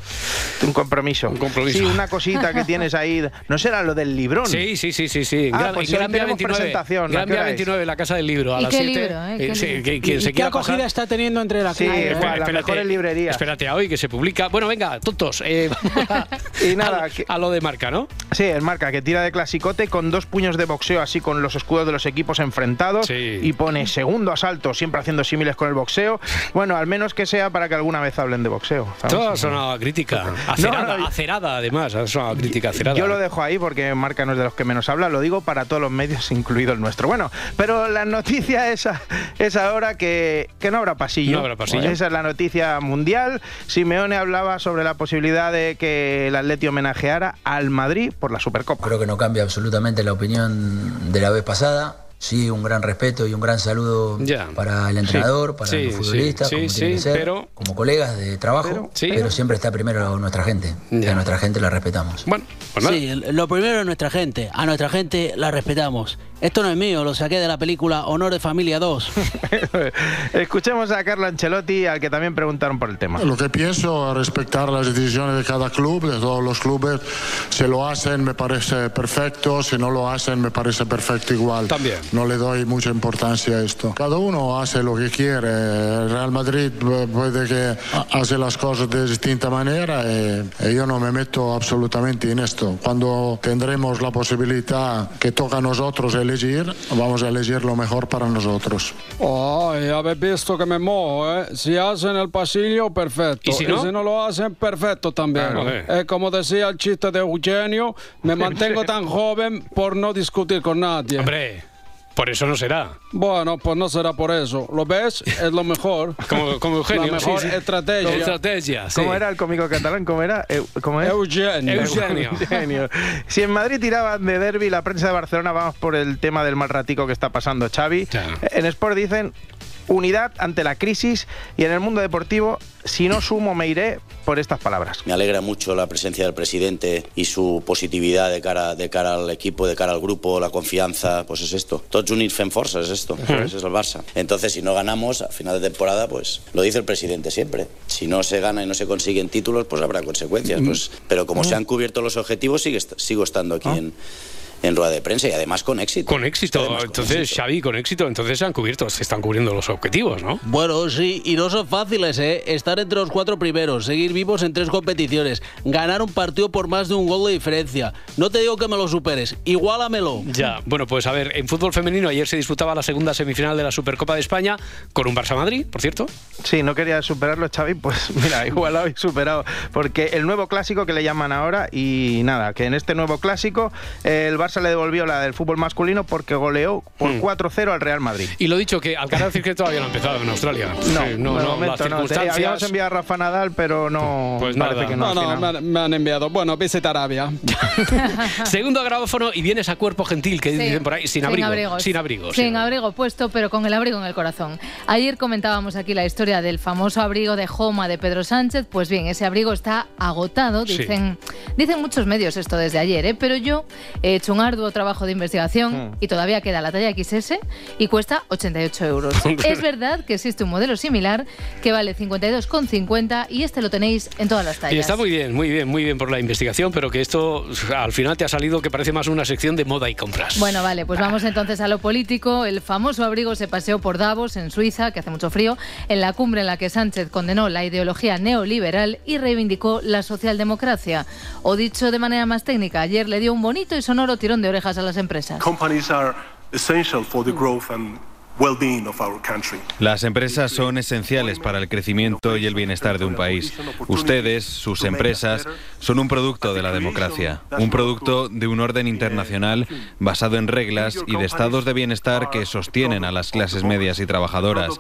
[SPEAKER 2] Un compromiso.
[SPEAKER 1] un compromiso.
[SPEAKER 2] Sí, una cosita que tienes ahí. ¿No será lo del librón?
[SPEAKER 1] Sí, sí, sí, sí, sí.
[SPEAKER 2] Ah,
[SPEAKER 1] Gran,
[SPEAKER 2] pues
[SPEAKER 1] Gran Vía 29,
[SPEAKER 2] presentación, ¿a
[SPEAKER 1] Gran Vía? 29, la Casa del Libro, a
[SPEAKER 3] ¿Y
[SPEAKER 1] las
[SPEAKER 3] qué
[SPEAKER 1] 7.
[SPEAKER 3] libro, eh? ¿Qué
[SPEAKER 1] sí,
[SPEAKER 10] qué
[SPEAKER 1] quiera
[SPEAKER 10] acogida
[SPEAKER 1] pasar-
[SPEAKER 10] está teniendo entre la
[SPEAKER 2] Sí,
[SPEAKER 1] espérate,
[SPEAKER 2] librerías.
[SPEAKER 1] Espérate a hoy que se publica. Bueno, venga, tontos. eh, vamos a,
[SPEAKER 2] Y nada,
[SPEAKER 1] a-
[SPEAKER 2] que-
[SPEAKER 1] a lo de marca, ¿no?
[SPEAKER 2] Sí, el marca que tira de clasicote con dos puños de boxeo así con los escudos de los equipos enfrentados
[SPEAKER 1] Sí.
[SPEAKER 2] y pone segundo asalto, siempre haciendo símiles con el boxeo. Bueno, al menos que sea para que alguna vez hablen de boxeo. ¿sabes?
[SPEAKER 1] Todo ha sonado a crítica. Acerada,
[SPEAKER 2] no,
[SPEAKER 1] acerada además. Ha sonado a crítica acerada.
[SPEAKER 2] Yo lo dejo ahí porque Marca no es de los que menos habla, lo digo para todos los medios, incluido el nuestro. Bueno, pero la noticia es, a- es ahora que, que no habrá pasillo.
[SPEAKER 1] No habrá pasillo.
[SPEAKER 2] Esa es la noticia mundial. Simeone hablaba sobre la posibilidad de que el Atleti homenajeara al Madrid por la Supercopa.
[SPEAKER 30] Creo que no cambia absolutamente la opinión de la vez pasada. Sí, un gran respeto y un gran saludo
[SPEAKER 1] Ya.
[SPEAKER 30] para el entrenador,
[SPEAKER 1] Sí.
[SPEAKER 30] para
[SPEAKER 1] Sí,
[SPEAKER 30] los futbolistas,
[SPEAKER 1] sí,
[SPEAKER 30] como
[SPEAKER 1] sí,
[SPEAKER 30] tiene que ser,
[SPEAKER 1] pero-
[SPEAKER 30] como colegas de trabajo,
[SPEAKER 1] Sí.
[SPEAKER 30] pero siempre está primero nuestra gente. Y a nuestra gente la respetamos.
[SPEAKER 1] Bueno, pues nada.
[SPEAKER 31] Sí, lo primero es nuestra gente. A nuestra gente la respetamos. Esto no es mío, lo saqué de la película Honor de Familia 2.
[SPEAKER 2] Escuchemos a Carlo Ancelotti, al que también preguntaron por el tema.
[SPEAKER 32] Lo que pienso, respetar las decisiones de cada club, de todos los clubes, si lo hacen me parece perfecto, si no lo hacen me parece perfecto igual.
[SPEAKER 1] También.
[SPEAKER 32] No le doy mucha importancia a esto. Cada uno hace lo que quiere. El Real Madrid eh, puede que hace las cosas de distinta manera y, y yo no me meto absolutamente en esto. Cuando tendremos la posibilidad que toca a nosotros elegir, vamos a elegir lo mejor para nosotros.
[SPEAKER 10] Ay, habéis visto que me mojo, ¿eh? Si hacen el pasillo, perfecto.
[SPEAKER 1] ¿Y si no?
[SPEAKER 10] lo hacen, perfecto también.
[SPEAKER 1] Claro, eh.
[SPEAKER 10] Como decía el chiste de Eugenio, me mantengo tan joven por no discutir con nadie.
[SPEAKER 1] Hombre, Por eso no será.
[SPEAKER 10] Bueno, pues no será por eso. ¿Lo ves? Es lo mejor.
[SPEAKER 1] Como, como Eugenio.
[SPEAKER 10] La mejor
[SPEAKER 1] sí, sí.
[SPEAKER 10] estrategia.
[SPEAKER 1] Estrategia, sí.
[SPEAKER 2] ¿Cómo era el cómico catalán? ¿Cómo era? Eu- ¿Cómo es?
[SPEAKER 10] Eugenio.
[SPEAKER 1] Eugenio.
[SPEAKER 2] Eugenio. Si en Madrid tiraban de derby, la prensa de Barcelona vamos por el tema del mal ratico que está pasando Xavi. En Sport dicen unidad ante la crisis y en el mundo deportivo, si no sumo me iré por estas palabras.
[SPEAKER 33] Me alegra mucho la presencia del presidente y su positividad de cara, de cara al equipo, de cara al grupo, la confianza, pues es esto. Tots units fem força, es esto, es el Barça. Entonces, si no ganamos a final de temporada, pues lo dice el presidente siempre. Si no se gana y no se consiguen títulos, pues habrá consecuencias. Pues, pero como se han cubierto los objetivos, sigue, sigo estando aquí en, en rueda de prensa y además con éxito.
[SPEAKER 1] Con éxito. Entonces, Xavi, con éxito. Entonces se han cubierto, se están cubriendo los objetivos, ¿no?
[SPEAKER 31] Bueno, sí, y no son fáciles, ¿eh? Estar entre los cuatro primeros, seguir vivos en tres competiciones, ganar un partido por más de un gol de diferencia. No te digo que me lo superes, igualamelo.
[SPEAKER 1] Ya, bueno, pues a ver, en fútbol femenino ayer se disputaba la segunda semifinal de la Supercopa de España con un Barça-Madrid, por cierto.
[SPEAKER 2] Sí, no quería superarlo, Xavi, pues mira, igualado y superado. Porque el nuevo clásico que le llaman ahora, y nada, que en este nuevo clásico eh, el Barça le devolvió la del fútbol masculino porque goleó por
[SPEAKER 1] Hmm.
[SPEAKER 2] 4-0 al Real Madrid.
[SPEAKER 1] Y lo dicho, que Alcaraz que todavía no ha empezado en Australia.
[SPEAKER 2] No,
[SPEAKER 1] Sí, no, no,
[SPEAKER 2] momento
[SPEAKER 1] las
[SPEAKER 2] no. Te-
[SPEAKER 1] circunstancias...
[SPEAKER 2] Habíamos enviado a Rafa Nadal, pero no.
[SPEAKER 1] Pues
[SPEAKER 2] parece
[SPEAKER 1] nada.
[SPEAKER 2] que no.
[SPEAKER 10] No, no, me han, me han enviado. Bueno, visita Arabia.
[SPEAKER 1] Segundo grabófono y vienes a cuerpo gentil, que
[SPEAKER 3] Sí,
[SPEAKER 1] dicen por ahí, sin abrigo.
[SPEAKER 3] abrigos.
[SPEAKER 1] Sin abrigo.
[SPEAKER 3] Sin abrigo puesto, pero con el abrigo en el corazón. Ayer comentábamos aquí la historia del famoso abrigo de Joma de Pedro Sánchez. Pues bien, ese abrigo está agotado,
[SPEAKER 34] Sí.
[SPEAKER 3] dicen, dicen muchos medios esto desde ayer, ¿eh? pero yo he hecho un arduo trabajo de investigación
[SPEAKER 34] Mm.
[SPEAKER 3] y todavía queda la talla XS y cuesta 88 euros. es verdad que existe un modelo similar que vale 52,50 y este lo tenéis en todas las tallas.
[SPEAKER 1] Y está muy bien, muy bien, muy bien por la investigación, pero que esto al final te ha salido que parece más una sección de moda y compras.
[SPEAKER 3] Bueno, vale, pues vamos entonces a lo político. El famoso abrigo se paseó por Davos, en Suiza, que hace mucho frío, en la cumbre en la que Sánchez condenó la ideología neoliberal y reivindicó la socialdemocracia. O dicho de manera más técnica, ayer le dio un bonito y sonoro tirón de orejas a las empresas.
[SPEAKER 27] Companies are essential for the growth and well-being of our country.
[SPEAKER 35] Las empresas son esenciales para el crecimiento y el bienestar de un país. Ustedes, sus empresas, son un producto de la democracia, un producto de un orden internacional basado en reglas y de estados de bienestar que sostienen a las clases medias y trabajadoras.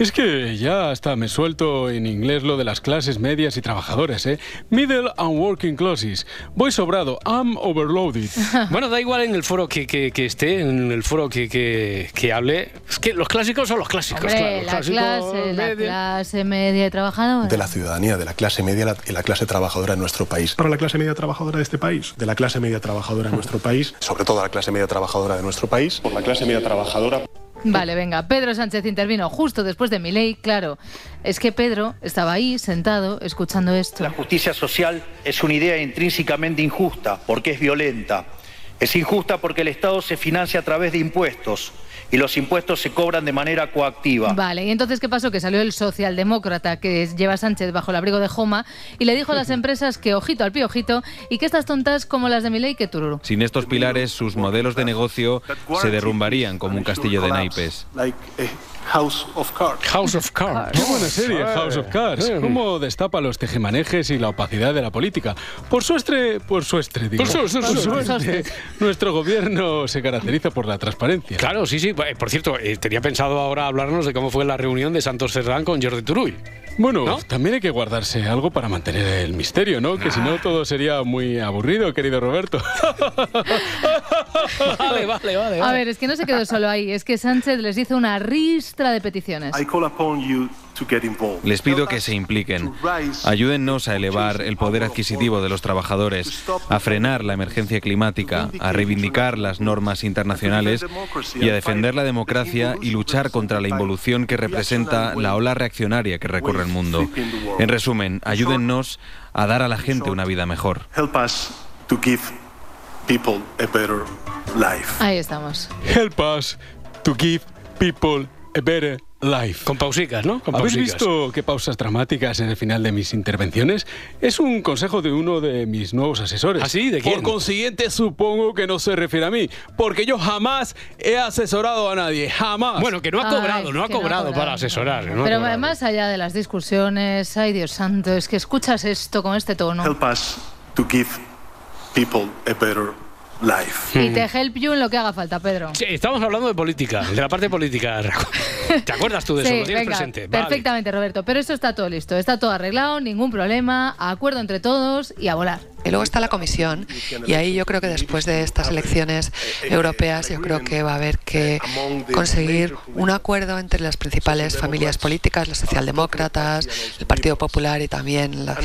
[SPEAKER 10] Es que ya hasta me suelto en inglés lo de las clases medias y trabajadoras, ¿eh? Middle and working classes. Voy sobrado. I'm overloaded.
[SPEAKER 1] Bueno, da igual en el foro que, que- que esté, en el foro que, que- que hable. Es que los clásicos son los clásicos,
[SPEAKER 3] Hombre,
[SPEAKER 1] claro. los
[SPEAKER 3] la
[SPEAKER 1] clásicos
[SPEAKER 3] clase, la
[SPEAKER 1] media.
[SPEAKER 3] clase media y trabajadora.
[SPEAKER 36] de la ciudadanía, de la clase media la- y la clase trabajadora en nuestro país.
[SPEAKER 27] Para la clase media trabajadora de este país, de la clase media trabajadora en nuestro país,
[SPEAKER 36] Sobre todo la clase media trabajadora de nuestro país. Por la clase media trabajadora.
[SPEAKER 3] Vale, venga, Pedro Sánchez intervino justo después de mi ley, claro. Es que Pedro estaba ahí, sentado, escuchando esto.
[SPEAKER 37] La justicia social es una idea intrínsecamente injusta porque es violenta. Es injusta porque el Estado se financia a través de impuestos y los impuestos se cobran de manera coactiva.
[SPEAKER 3] Vale, y entonces, ¿qué pasó? Que salió el socialdemócrata que lleva a Sánchez bajo el abrigo de Joma y le dijo a las empresas que ojito al piojito y que estas tontas como las de Milei que tururu.
[SPEAKER 35] Sin estos pilares, sus modelos de negocio se derrumbarían como un castillo de naipes.
[SPEAKER 27] House of cards.
[SPEAKER 1] House of Cards.
[SPEAKER 10] Qué buena serie, House of Cards. Cómo destapa los tejemanejes y la opacidad de la política. Por suerte, por suerte, digo.
[SPEAKER 1] Por su- su- su-
[SPEAKER 10] suerte, nuestro gobierno se caracteriza por la transparencia.
[SPEAKER 1] Claro, sí, sí. Eh, Por cierto, eh, tenía pensado ahora hablarnos de cómo fue la reunión de Santos Cerdán con Jordi Turull.
[SPEAKER 10] Bueno, también hay que guardarse algo para mantener el misterio, ¿no? Que si no todo sería muy aburrido, querido Roberto.
[SPEAKER 1] vale, vale, vale.
[SPEAKER 3] A ver, es que no se quedó solo ahí, es que Sánchez les hizo una ristra de peticiones.
[SPEAKER 27] I call upon you.
[SPEAKER 35] Les pido que se impliquen. Ayúdennos a elevar el poder adquisitivo de los trabajadores, a frenar la emergencia climática, a reivindicar las normas internacionales y a defender la democracia y luchar contra la involución que representa la ola reaccionaria que recorre el mundo. En resumen, ayúdennos a dar a la gente una vida mejor.
[SPEAKER 27] Help us to give people a better life.
[SPEAKER 3] Ahí estamos.
[SPEAKER 10] Help us to give people a better life.
[SPEAKER 1] Con pausicas, ¿no? Con
[SPEAKER 10] ¿Habéis
[SPEAKER 1] pausicas.
[SPEAKER 10] visto qué pausas dramáticas en el final de mis intervenciones? Es un consejo de uno de mis nuevos asesores.
[SPEAKER 1] ¿Ah, sí? ¿De quién?
[SPEAKER 10] Por consiguiente, supongo que no se refiere a mí, porque yo jamás he asesorado a nadie, jamás.
[SPEAKER 1] Bueno, que no ha
[SPEAKER 3] Ay,
[SPEAKER 1] cobrado, no ha
[SPEAKER 3] que no ha
[SPEAKER 1] cobrado
[SPEAKER 3] cobrado.
[SPEAKER 1] para asesorar. no
[SPEAKER 3] Pero
[SPEAKER 1] cobrado.
[SPEAKER 3] más allá de las discusiones, ay Dios santo, es que escuchas esto con este tono.
[SPEAKER 27] Help us to give people a better life.
[SPEAKER 3] Y te help you en lo que haga falta, Pedro.
[SPEAKER 1] Sí, estamos hablando de política, de la parte política. ¿Te acuerdas tú de eso?
[SPEAKER 3] Sí,
[SPEAKER 1] ¿Lo tienes
[SPEAKER 3] venga,
[SPEAKER 1] presente? Vale.
[SPEAKER 3] Perfectamente, Roberto. Pero esto está todo listo, está todo arreglado, ningún problema, acuerdo entre todos y a volar.
[SPEAKER 38] Y luego está la comisión y ahí yo creo que después de estas elecciones europeas yo creo que va a haber que conseguir un acuerdo entre las principales familias políticas, los socialdemócratas, el Partido Popular y también los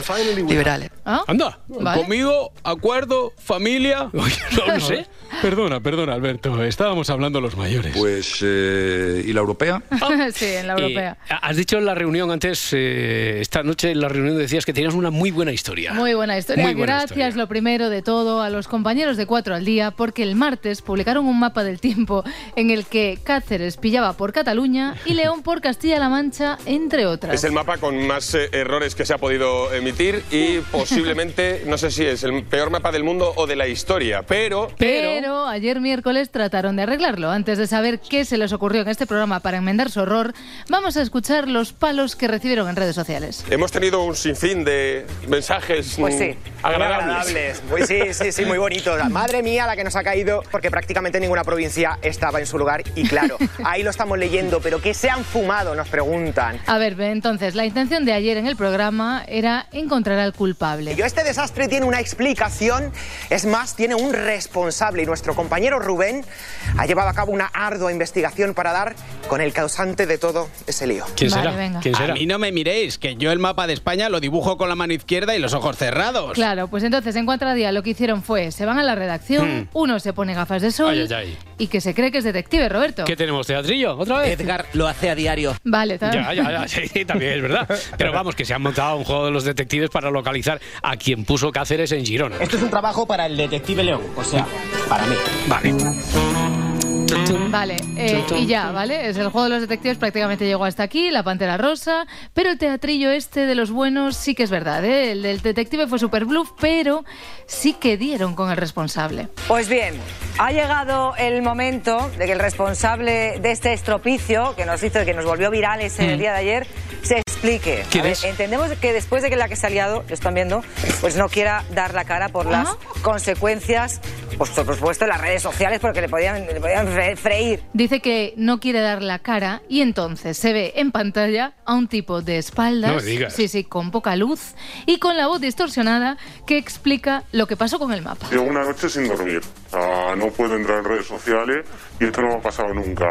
[SPEAKER 38] liberales.
[SPEAKER 1] Anda,
[SPEAKER 10] Conmigo, acuerdo, familia.
[SPEAKER 1] no lo sé.
[SPEAKER 10] Perdona, perdona, Alberto. Estábamos hablando los mayores.
[SPEAKER 39] Pues, eh, ¿y la europea?
[SPEAKER 3] sí, en la
[SPEAKER 1] Eh,
[SPEAKER 3] europea.
[SPEAKER 1] has dicho en la reunión antes, eh, esta noche en la reunión decías que tenías una muy buena historia.
[SPEAKER 3] Muy buena historia.
[SPEAKER 1] Muy buena
[SPEAKER 3] Gracias, lo primero de todo, a los compañeros de Cuatro al Día, porque el martes publicaron un mapa del tiempo en el que Cáceres pillaba por Cataluña y León por Castilla-La Mancha, entre otras.
[SPEAKER 34] Es el mapa con más eh, errores que se ha podido emitir y posiblemente, no sé si es el peor mapa del mundo o de la historia, pero...
[SPEAKER 3] Pero ayer miércoles trataron de arreglarlo. Antes de saber qué se les ocurrió en este programa para enmendar su horror, vamos a escuchar los palos que recibieron en redes sociales.
[SPEAKER 34] Hemos tenido un sinfín de mensajes
[SPEAKER 40] Pues
[SPEAKER 34] mm,
[SPEAKER 40] sí, muy
[SPEAKER 34] agradables.
[SPEAKER 40] Agradables. Pues sí, sí, sí, muy bonito. Madre mía, la que nos ha caído, porque prácticamente ninguna provincia estaba en su lugar. Y claro, ahí lo estamos leyendo, pero ¿qué se han fumado? Nos preguntan.
[SPEAKER 3] A ver, entonces, la intención de ayer en el programa era encontrar al culpable.
[SPEAKER 40] Yo, Este desastre tiene una explicación, es más, tiene un responsable y nuestro compañero Rubén ha llevado a cabo una ardua investigación para dar con el causante de todo ese lío.
[SPEAKER 10] ¿Quién
[SPEAKER 3] Vale,
[SPEAKER 10] será?
[SPEAKER 3] venga.
[SPEAKER 10] A mí no me miréis, que yo el mapa de España lo dibujo con la mano izquierda y los ojos cerrados.
[SPEAKER 3] Claro, pues entonces en Cuatro al Día lo que hicieron fue, se van a la redacción,
[SPEAKER 1] Hmm.
[SPEAKER 3] uno se pone gafas de sol
[SPEAKER 1] Ay, ay, ay.
[SPEAKER 3] y que se cree que es detective, Roberto.
[SPEAKER 1] ¿Qué tenemos, teatrillo? ¿Otra vez?
[SPEAKER 40] Edgar lo hace a diario.
[SPEAKER 3] Vale, tal.
[SPEAKER 1] Ya, ya, ya, sí, también es verdad. Pero vamos, que se han montado un juego de los detectives para localizar a quien puso Cáceres en Girona.
[SPEAKER 40] Esto es un trabajo para el detective León, o sea, para mí.
[SPEAKER 1] Vale.
[SPEAKER 3] Vale, eh, y ya, ¿vale? Es el juego de los detectives prácticamente llegó hasta aquí, la pantera rosa, pero el teatrillo este de los buenos sí que es verdad, ¿eh? El del detective fue super bluff, pero sí que dieron con el responsable.
[SPEAKER 41] Pues bien, ha llegado el momento de que el responsable de este estropicio que nos hizo, que nos volvió virales en el
[SPEAKER 1] Mm.
[SPEAKER 41] día de ayer, se explique.
[SPEAKER 1] ¿Quién
[SPEAKER 41] ver,
[SPEAKER 1] es?
[SPEAKER 41] entendemos que después de que la que se ha liado, lo están viendo, pues no quiera dar la cara por las consecuencias, pues por supuesto en las redes sociales, porque le podían, le podían fre- freír.
[SPEAKER 3] Dice que no quiere dar la cara y entonces se ve en pantalla a un tipo de espaldas,
[SPEAKER 42] No me digas.
[SPEAKER 3] sí, sí, con poca luz y con la voz distorsionada que explica lo que pasó con el mapa.
[SPEAKER 42] Llevo una noche sin dormir. No puedo entrar en redes sociales y esto no me ha pasado nunca.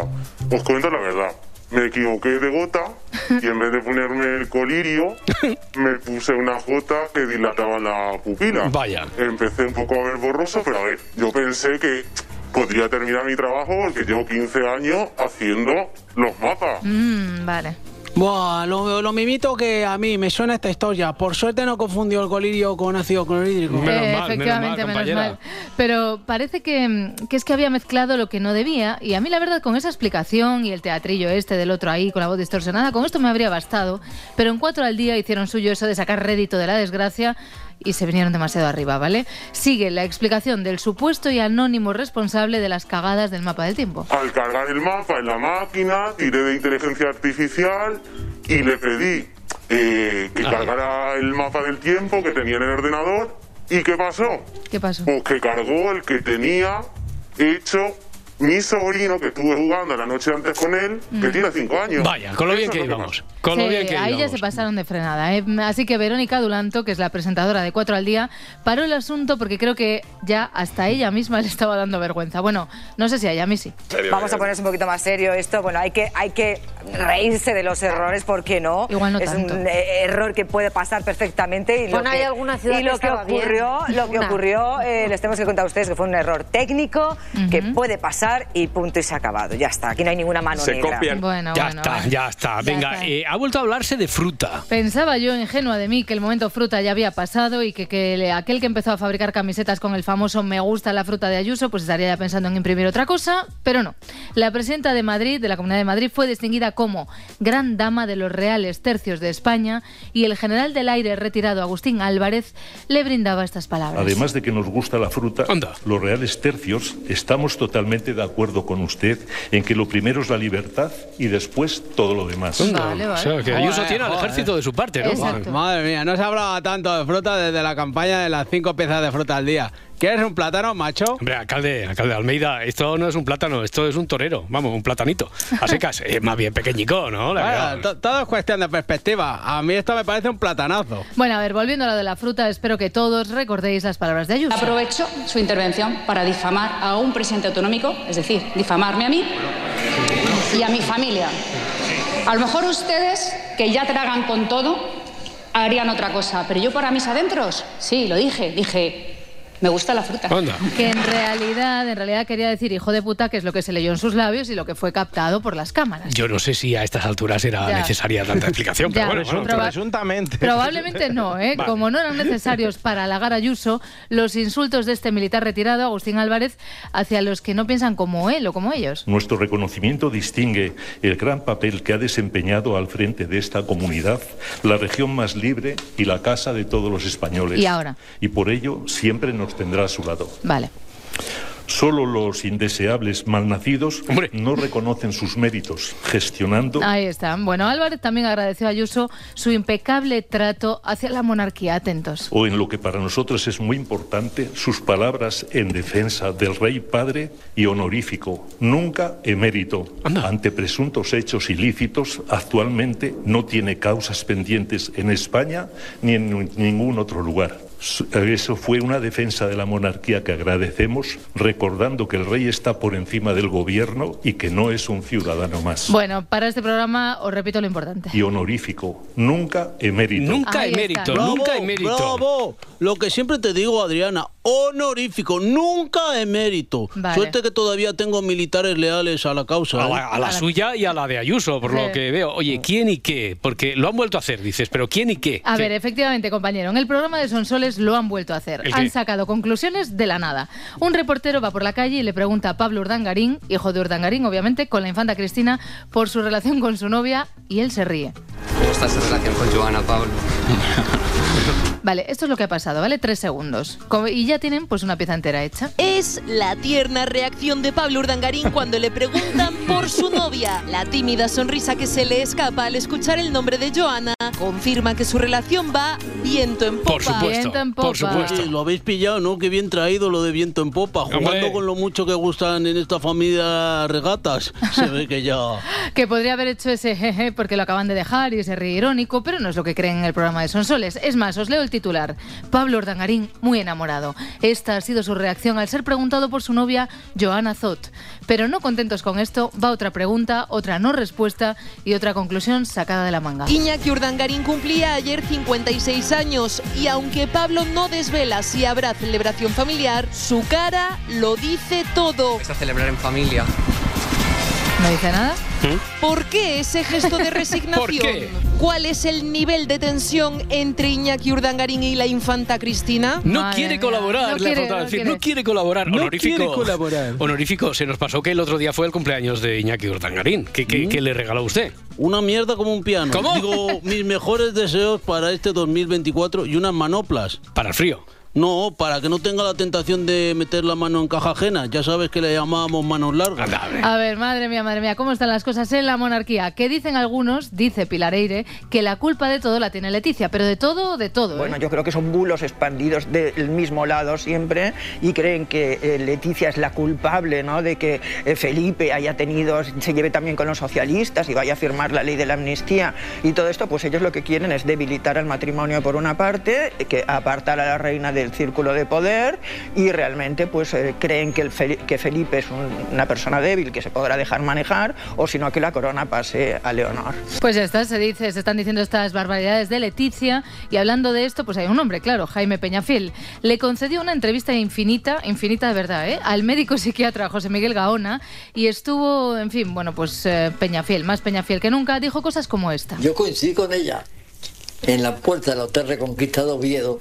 [SPEAKER 42] Os cuento la verdad. Me equivoqué de gota y en vez de ponerme el colirio, me puse una gota que dilataba la pupila.
[SPEAKER 1] Vaya.
[SPEAKER 42] Empecé un poco a ver borroso, pero a ver, yo pensé que podría terminar mi trabajo porque llevo 15 años haciendo los mapas.
[SPEAKER 3] Mm, vale.
[SPEAKER 31] Buah, lo, lo mimito que a mí me suena esta historia. Por suerte no confundió el colirio con ácido clorhídrico.
[SPEAKER 3] Eh, efectivamente, menos mal. Pero parece que, que es que había mezclado lo que no debía y a mí la verdad con esa explicación y el teatrillo este del otro ahí con la voz distorsionada, con esto me habría bastado. Pero en cuatro al día hicieron suyo eso de sacar rédito de la desgracia y se vinieron demasiado arriba, ¿vale? Sigue la explicación del supuesto y anónimo responsable de las cagadas del mapa del tiempo.
[SPEAKER 42] Al cargar el mapa en la máquina, tiré de inteligencia artificial y le pedí eh, que cargara el mapa del tiempo que tenía en el ordenador. ¿Y qué pasó?
[SPEAKER 3] ¿Qué pasó?
[SPEAKER 42] Pues que cargó el que tenía hecho mi sobrino, que estuve jugando la noche antes con él, que
[SPEAKER 3] Mm.
[SPEAKER 42] tiene cinco años.
[SPEAKER 1] Vaya, con lo bien que
[SPEAKER 42] lo
[SPEAKER 1] íbamos. Con lo
[SPEAKER 3] Sí,
[SPEAKER 1] bien que
[SPEAKER 3] ahí ya
[SPEAKER 1] íbamos.
[SPEAKER 3] se pasaron de frenada. ¿eh? Así que Verónica Dulanto, que es la presentadora de Cuatro al Día, paró el asunto porque creo que ya hasta ella misma le estaba dando vergüenza. Bueno, no sé si a ella, a mí sí.
[SPEAKER 41] Vamos a ponerse un poquito más serio esto. Bueno, hay que, hay que reírse de los errores, ¿por qué no?
[SPEAKER 3] Igual no
[SPEAKER 41] es
[SPEAKER 3] tanto.
[SPEAKER 41] un eh, error que puede pasar perfectamente. Y lo
[SPEAKER 42] ahí
[SPEAKER 41] que,
[SPEAKER 42] alguna ciudad
[SPEAKER 41] y lo
[SPEAKER 42] que
[SPEAKER 41] que
[SPEAKER 42] estaba bien.
[SPEAKER 41] ocurrió, lo que ocurrió, eh, les tenemos que contar a ustedes que fue un error técnico que puede pasar y punto y se ha acabado. Ya está, aquí no hay ninguna mano
[SPEAKER 1] Se
[SPEAKER 41] negra.
[SPEAKER 1] copian.
[SPEAKER 3] Bueno,
[SPEAKER 1] ya
[SPEAKER 3] bueno,
[SPEAKER 1] está,
[SPEAKER 3] bueno.
[SPEAKER 1] ya está.
[SPEAKER 3] Ya
[SPEAKER 1] Venga,
[SPEAKER 3] está.
[SPEAKER 1] eh, ha vuelto a hablarse de fruta.
[SPEAKER 3] Pensaba yo, ingenua de mí, que el momento fruta ya había pasado y que, que aquel que empezó a fabricar camisetas con el famoso me gusta la fruta de Ayuso, pues estaría ya pensando en imprimir otra cosa, pero no. La presidenta de Madrid, de la Comunidad de Madrid, fue distinguida como gran dama de los reales tercios de España y el general del aire retirado, Agustín Álvarez, le brindaba estas palabras.
[SPEAKER 43] Además de que nos gusta la fruta, los reales tercios, estamos totalmente de acuerdo con usted en que lo primero es la libertad y después todo lo demás.
[SPEAKER 3] Vale, vale.
[SPEAKER 1] O sea, que Ayuso tiene al ejército de su parte, ¿no?
[SPEAKER 3] Exacto.
[SPEAKER 31] Madre mía, no se hablaba tanto de fruta desde la campaña de las cinco piezas de fruta al día. ¿Qué es un plátano, macho?
[SPEAKER 1] Hombre, alcalde, alcalde Almeida, esto no es un plátano, esto es un torero. Vamos, un platanito. A secas, es más bien pequeñico, ¿no?
[SPEAKER 31] La bueno, todo es cuestión de perspectiva. A mí esto me parece un platanazo.
[SPEAKER 3] Bueno, a ver, volviendo a lo de la fruta, espero que todos recordéis las palabras de Ayuso.
[SPEAKER 44] Aprovecho su intervención para difamar a un presidente autonómico, es decir, difamarme a mí y a mi familia. A lo mejor ustedes, que ya tragan con todo, harían otra cosa, pero yo para mis adentros, sí, lo dije, dije, me gusta la fruta.
[SPEAKER 3] Que en realidad, en realidad quería decir hijo de puta, que es lo que se leyó en sus labios y lo que fue captado por las cámaras.
[SPEAKER 1] Yo no sé si a estas alturas era necesaria tanta explicación, pero bueno,
[SPEAKER 2] presuntamente.
[SPEAKER 3] Probablemente no, ¿eh? Como no eran necesarios para halagar a Ayuso, los insultos de este militar retirado, Agustín Álvarez, hacia los que no piensan como él o como ellos.
[SPEAKER 43] Nuestro reconocimiento distingue el gran papel que ha desempeñado al frente de esta comunidad, la región más libre y la casa de todos los españoles.
[SPEAKER 3] Y ahora.
[SPEAKER 43] Y por ello siempre nos tendrá a su lado.
[SPEAKER 3] Vale.
[SPEAKER 43] Solo los indeseables malnacidos no reconocen sus méritos, gestionando.
[SPEAKER 3] Ahí está. Bueno, Álvarez también agradeció a Ayuso su impecable trato hacia la monarquía. Atentos.
[SPEAKER 43] O en lo que para nosotros es muy importante, sus palabras en defensa del rey padre y honorífico, nunca emérito. Ante presuntos hechos ilícitos, actualmente no tiene causas pendientes en España ni en ningún otro lugar. Eso fue una defensa de la monarquía que agradecemos, recordando que el rey está por encima del gobierno y que no es un ciudadano más.
[SPEAKER 3] Bueno, para este programa os repito lo importante.
[SPEAKER 43] Y honorífico, nunca emérito.
[SPEAKER 1] Nunca emérito, nunca emérito.
[SPEAKER 31] Bravo, lo que siempre te digo, Adriana, honorífico, nunca emérito. Suerte que todavía tengo militares leales a la causa.
[SPEAKER 1] A la,
[SPEAKER 31] ¿eh?
[SPEAKER 1] suya y a la de Ayuso, por lo que veo. Oye, ¿quién y qué? Porque lo han vuelto a hacer, dices, pero ¿quién y qué?
[SPEAKER 3] A ver, efectivamente, compañero, en el programa de Lo han vuelto a hacer. Han sacado conclusiones de la nada. Un reportero va por la calle y le pregunta a Pablo Urdangarín, hijo de Urdangarín, obviamente, con la infanta Cristina, por su relación con su novia y él se ríe.
[SPEAKER 45] ¿Cómo está esa relación con Joana, Pablo?
[SPEAKER 3] Vale, esto es lo que ha pasado, ¿vale? Tres segundos. Y ya tienen pues una pieza entera hecha.
[SPEAKER 46] Es la tierna reacción de Pablo Urdangarín cuando le preguntan por su novia. La tímida sonrisa que se le escapa al escuchar el nombre de Joana confirma que su relación va viento en popa.
[SPEAKER 1] Por supuesto, por supuesto.
[SPEAKER 31] lo habéis pillado, ¿no? Qué bien traído lo de viento en popa. Jugando con lo mucho que gustan en esta familia regatas. Se ve que ya...
[SPEAKER 3] que podría haber hecho ese jeje porque lo acaban de dejar y ese ríe irónico, pero no es lo que creen en el programa de Sonsoles. Es más, os leo el titular. Pablo Ordangarín, muy enamorado. Esta ha sido su reacción al ser preguntado por su novia, Joana Zot. Pero no contentos con esto, va otra pregunta, otra no respuesta y otra conclusión sacada de la manga.
[SPEAKER 46] Iñaki Urdangarín cumplía ayer 56 años y aunque Pablo no desvela si habrá celebración familiar, su cara lo dice todo.
[SPEAKER 45] Es a celebrar en familia.
[SPEAKER 3] ¿No dice nada?
[SPEAKER 46] ¿Por qué ese gesto de resignación? ¿Cuál es el nivel de tensión entre Iñaki Urdangarín y la infanta Cristina?
[SPEAKER 1] No quiere colaborar,
[SPEAKER 3] no
[SPEAKER 1] le
[SPEAKER 3] quiere,
[SPEAKER 1] ha faltado
[SPEAKER 3] no
[SPEAKER 1] decir.
[SPEAKER 3] quiere.
[SPEAKER 1] No quiere colaborar.
[SPEAKER 31] No
[SPEAKER 1] honorífico.
[SPEAKER 31] quiere colaborar.
[SPEAKER 1] Honorífico, se nos pasó que el otro día fue el cumpleaños de Iñaki Urdangarín. ¿Qué, qué, qué le regaló usted?
[SPEAKER 31] Una mierda como un piano.
[SPEAKER 1] ¿Cómo?
[SPEAKER 31] Digo, mis mejores deseos para este 2024 y unas manoplas.
[SPEAKER 1] Para el frío.
[SPEAKER 31] No, para que no tenga la tentación de meter la mano en caja ajena. Ya sabes que le llamábamos manos largas.
[SPEAKER 3] A ver, madre mía, madre mía, ¿cómo están las cosas en la monarquía? Que dicen algunos, dice Pilar Eire, que la culpa de todo la tiene Leticia, pero de todo, de todo. ¿eh?
[SPEAKER 47] Bueno, yo creo que son bulos expandidos del mismo lado siempre y creen que eh, Leticia es la culpable, ¿no? De que eh, Felipe haya tenido, se lleve también con los socialistas y vaya a firmar la ley de la amnistía y todo esto, pues ellos lo que quieren es debilitar el matrimonio por una parte, que apartar a la reina del círculo de poder y realmente pues eh, creen que, el que Felipe es un- una persona débil que se podrá dejar manejar o si no que la corona pase a Leonor.
[SPEAKER 3] Pues ya está, se dice, se están diciendo estas barbaridades de Leticia y hablando de esto, pues hay un hombre, claro, Jaime Peñafiel. Le concedió una entrevista infinita, infinita de verdad, ¿eh? al médico psiquiatra José Miguel Gaona y estuvo, en fin, bueno, pues eh, Peñafiel, más Peñafiel que nunca, dijo cosas como esta.
[SPEAKER 48] Yo coincidí con ella en la puerta del Hotel Reconquista de Oviedo,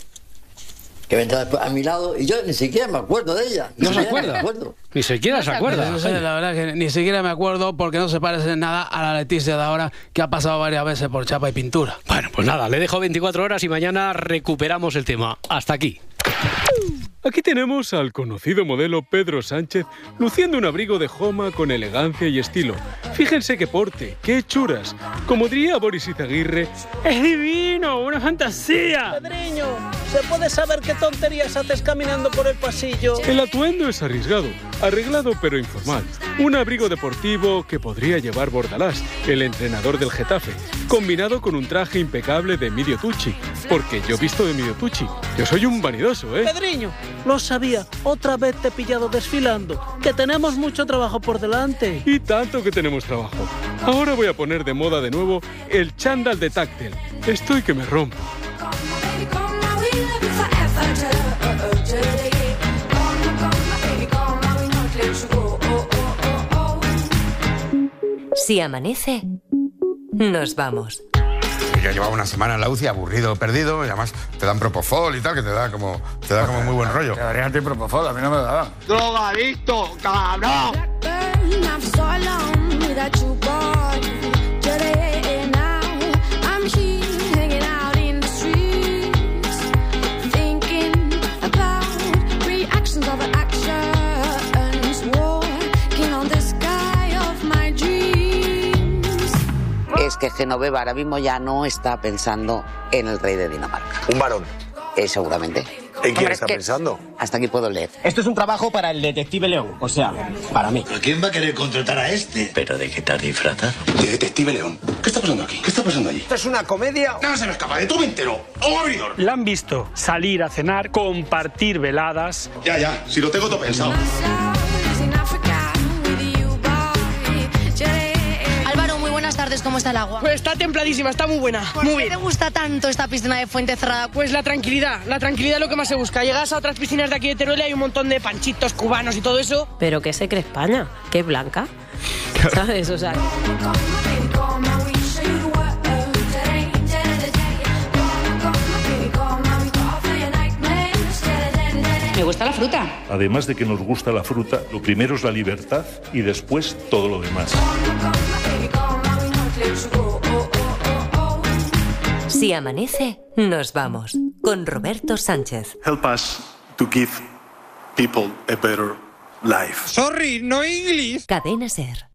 [SPEAKER 48] que vendrá después a mi lado, y yo ni siquiera me acuerdo de ella.
[SPEAKER 1] ¿No se acuerda?
[SPEAKER 48] me acuerdo.
[SPEAKER 1] Ni siquiera se acuerda.
[SPEAKER 31] No sé, la verdad que ni siquiera me acuerdo porque no se parece en nada a la Leticia de ahora que ha pasado varias veces por chapa y pintura.
[SPEAKER 1] Bueno, pues nada, le dejo 24 horas y mañana recuperamos el tema. Hasta aquí.
[SPEAKER 10] Aquí tenemos al conocido modelo Pedro Sánchez luciendo un abrigo de joma con elegancia y estilo. Fíjense qué porte, qué hechuras. Como diría Boris Izaguirre, ¡es divino! ¡Una fantasía!
[SPEAKER 31] Pedriño, ¿se puede saber qué tonterías haces caminando por el pasillo?
[SPEAKER 10] El atuendo es arriesgado, arreglado pero informal. Un abrigo deportivo que podría llevar Bordalás, el entrenador del Getafe, combinado con un traje impecable de Emilio Tucci. Porque yo visto de Emilio Tucci. Yo soy un vanidoso, ¿eh?
[SPEAKER 31] Pedriño, lo sabía. Otra vez te he pillado desfilando. Que tenemos mucho trabajo por delante.
[SPEAKER 10] Y tanto que tenemos trabajo. Ahora voy a poner de moda de nuevo el chándal de táctil. Estoy que me rompo.
[SPEAKER 49] Si amanece, nos vamos.
[SPEAKER 14] Yo llevaba una semana en la UCI aburrido, perdido, y además te dan propofol y tal, que te da como, te da como muy buen rollo.
[SPEAKER 46] Deberías de propofol, a mí no me daba. ¡Drogadicto, cabrón!
[SPEAKER 32] Que Genoveva ahora mismo ya no está pensando en el rey de Dinamarca.
[SPEAKER 50] Un varón.
[SPEAKER 32] Eh, seguramente.
[SPEAKER 50] ¿En quién está
[SPEAKER 32] es que
[SPEAKER 50] pensando?
[SPEAKER 32] Hasta aquí puedo leer.
[SPEAKER 51] Esto es un trabajo para el detective León, o sea, para mí.
[SPEAKER 50] ¿Pero quién va a querer contratar a este? ¿Pero de qué te has disfrazado? De detective León. ¿Qué está pasando aquí? ¿Qué está pasando allí?
[SPEAKER 51] ¿Esto es una comedia?
[SPEAKER 50] No se me escapa, de todo me entero. ¡A un abridor!
[SPEAKER 10] La han visto salir a cenar, compartir veladas.
[SPEAKER 50] Ya, ya, si lo tengo todo pensado.
[SPEAKER 18] Tardes, ¿cómo está el agua?
[SPEAKER 48] Pues está templadísima, está muy buena.
[SPEAKER 18] ¿Por
[SPEAKER 48] muy
[SPEAKER 18] qué
[SPEAKER 48] bien.
[SPEAKER 18] te gusta tanto esta piscina de fuente cerrada?
[SPEAKER 48] Pues la tranquilidad, la tranquilidad es lo que más se busca. Llegas a otras piscinas de aquí de Teruel y hay un montón de panchitos cubanos y todo eso.
[SPEAKER 18] Pero ¿qué se cree España? ¿Qué es blanca? ¿Sabes? O sea...
[SPEAKER 52] Me gusta la fruta.
[SPEAKER 43] Además de que nos gusta la fruta, lo primero es la libertad y después todo lo demás.
[SPEAKER 49] Si amanece, nos vamos con Roberto Sánchez.
[SPEAKER 53] Help us to give people a better life.
[SPEAKER 49] Sorry, no English. Cadena Ser.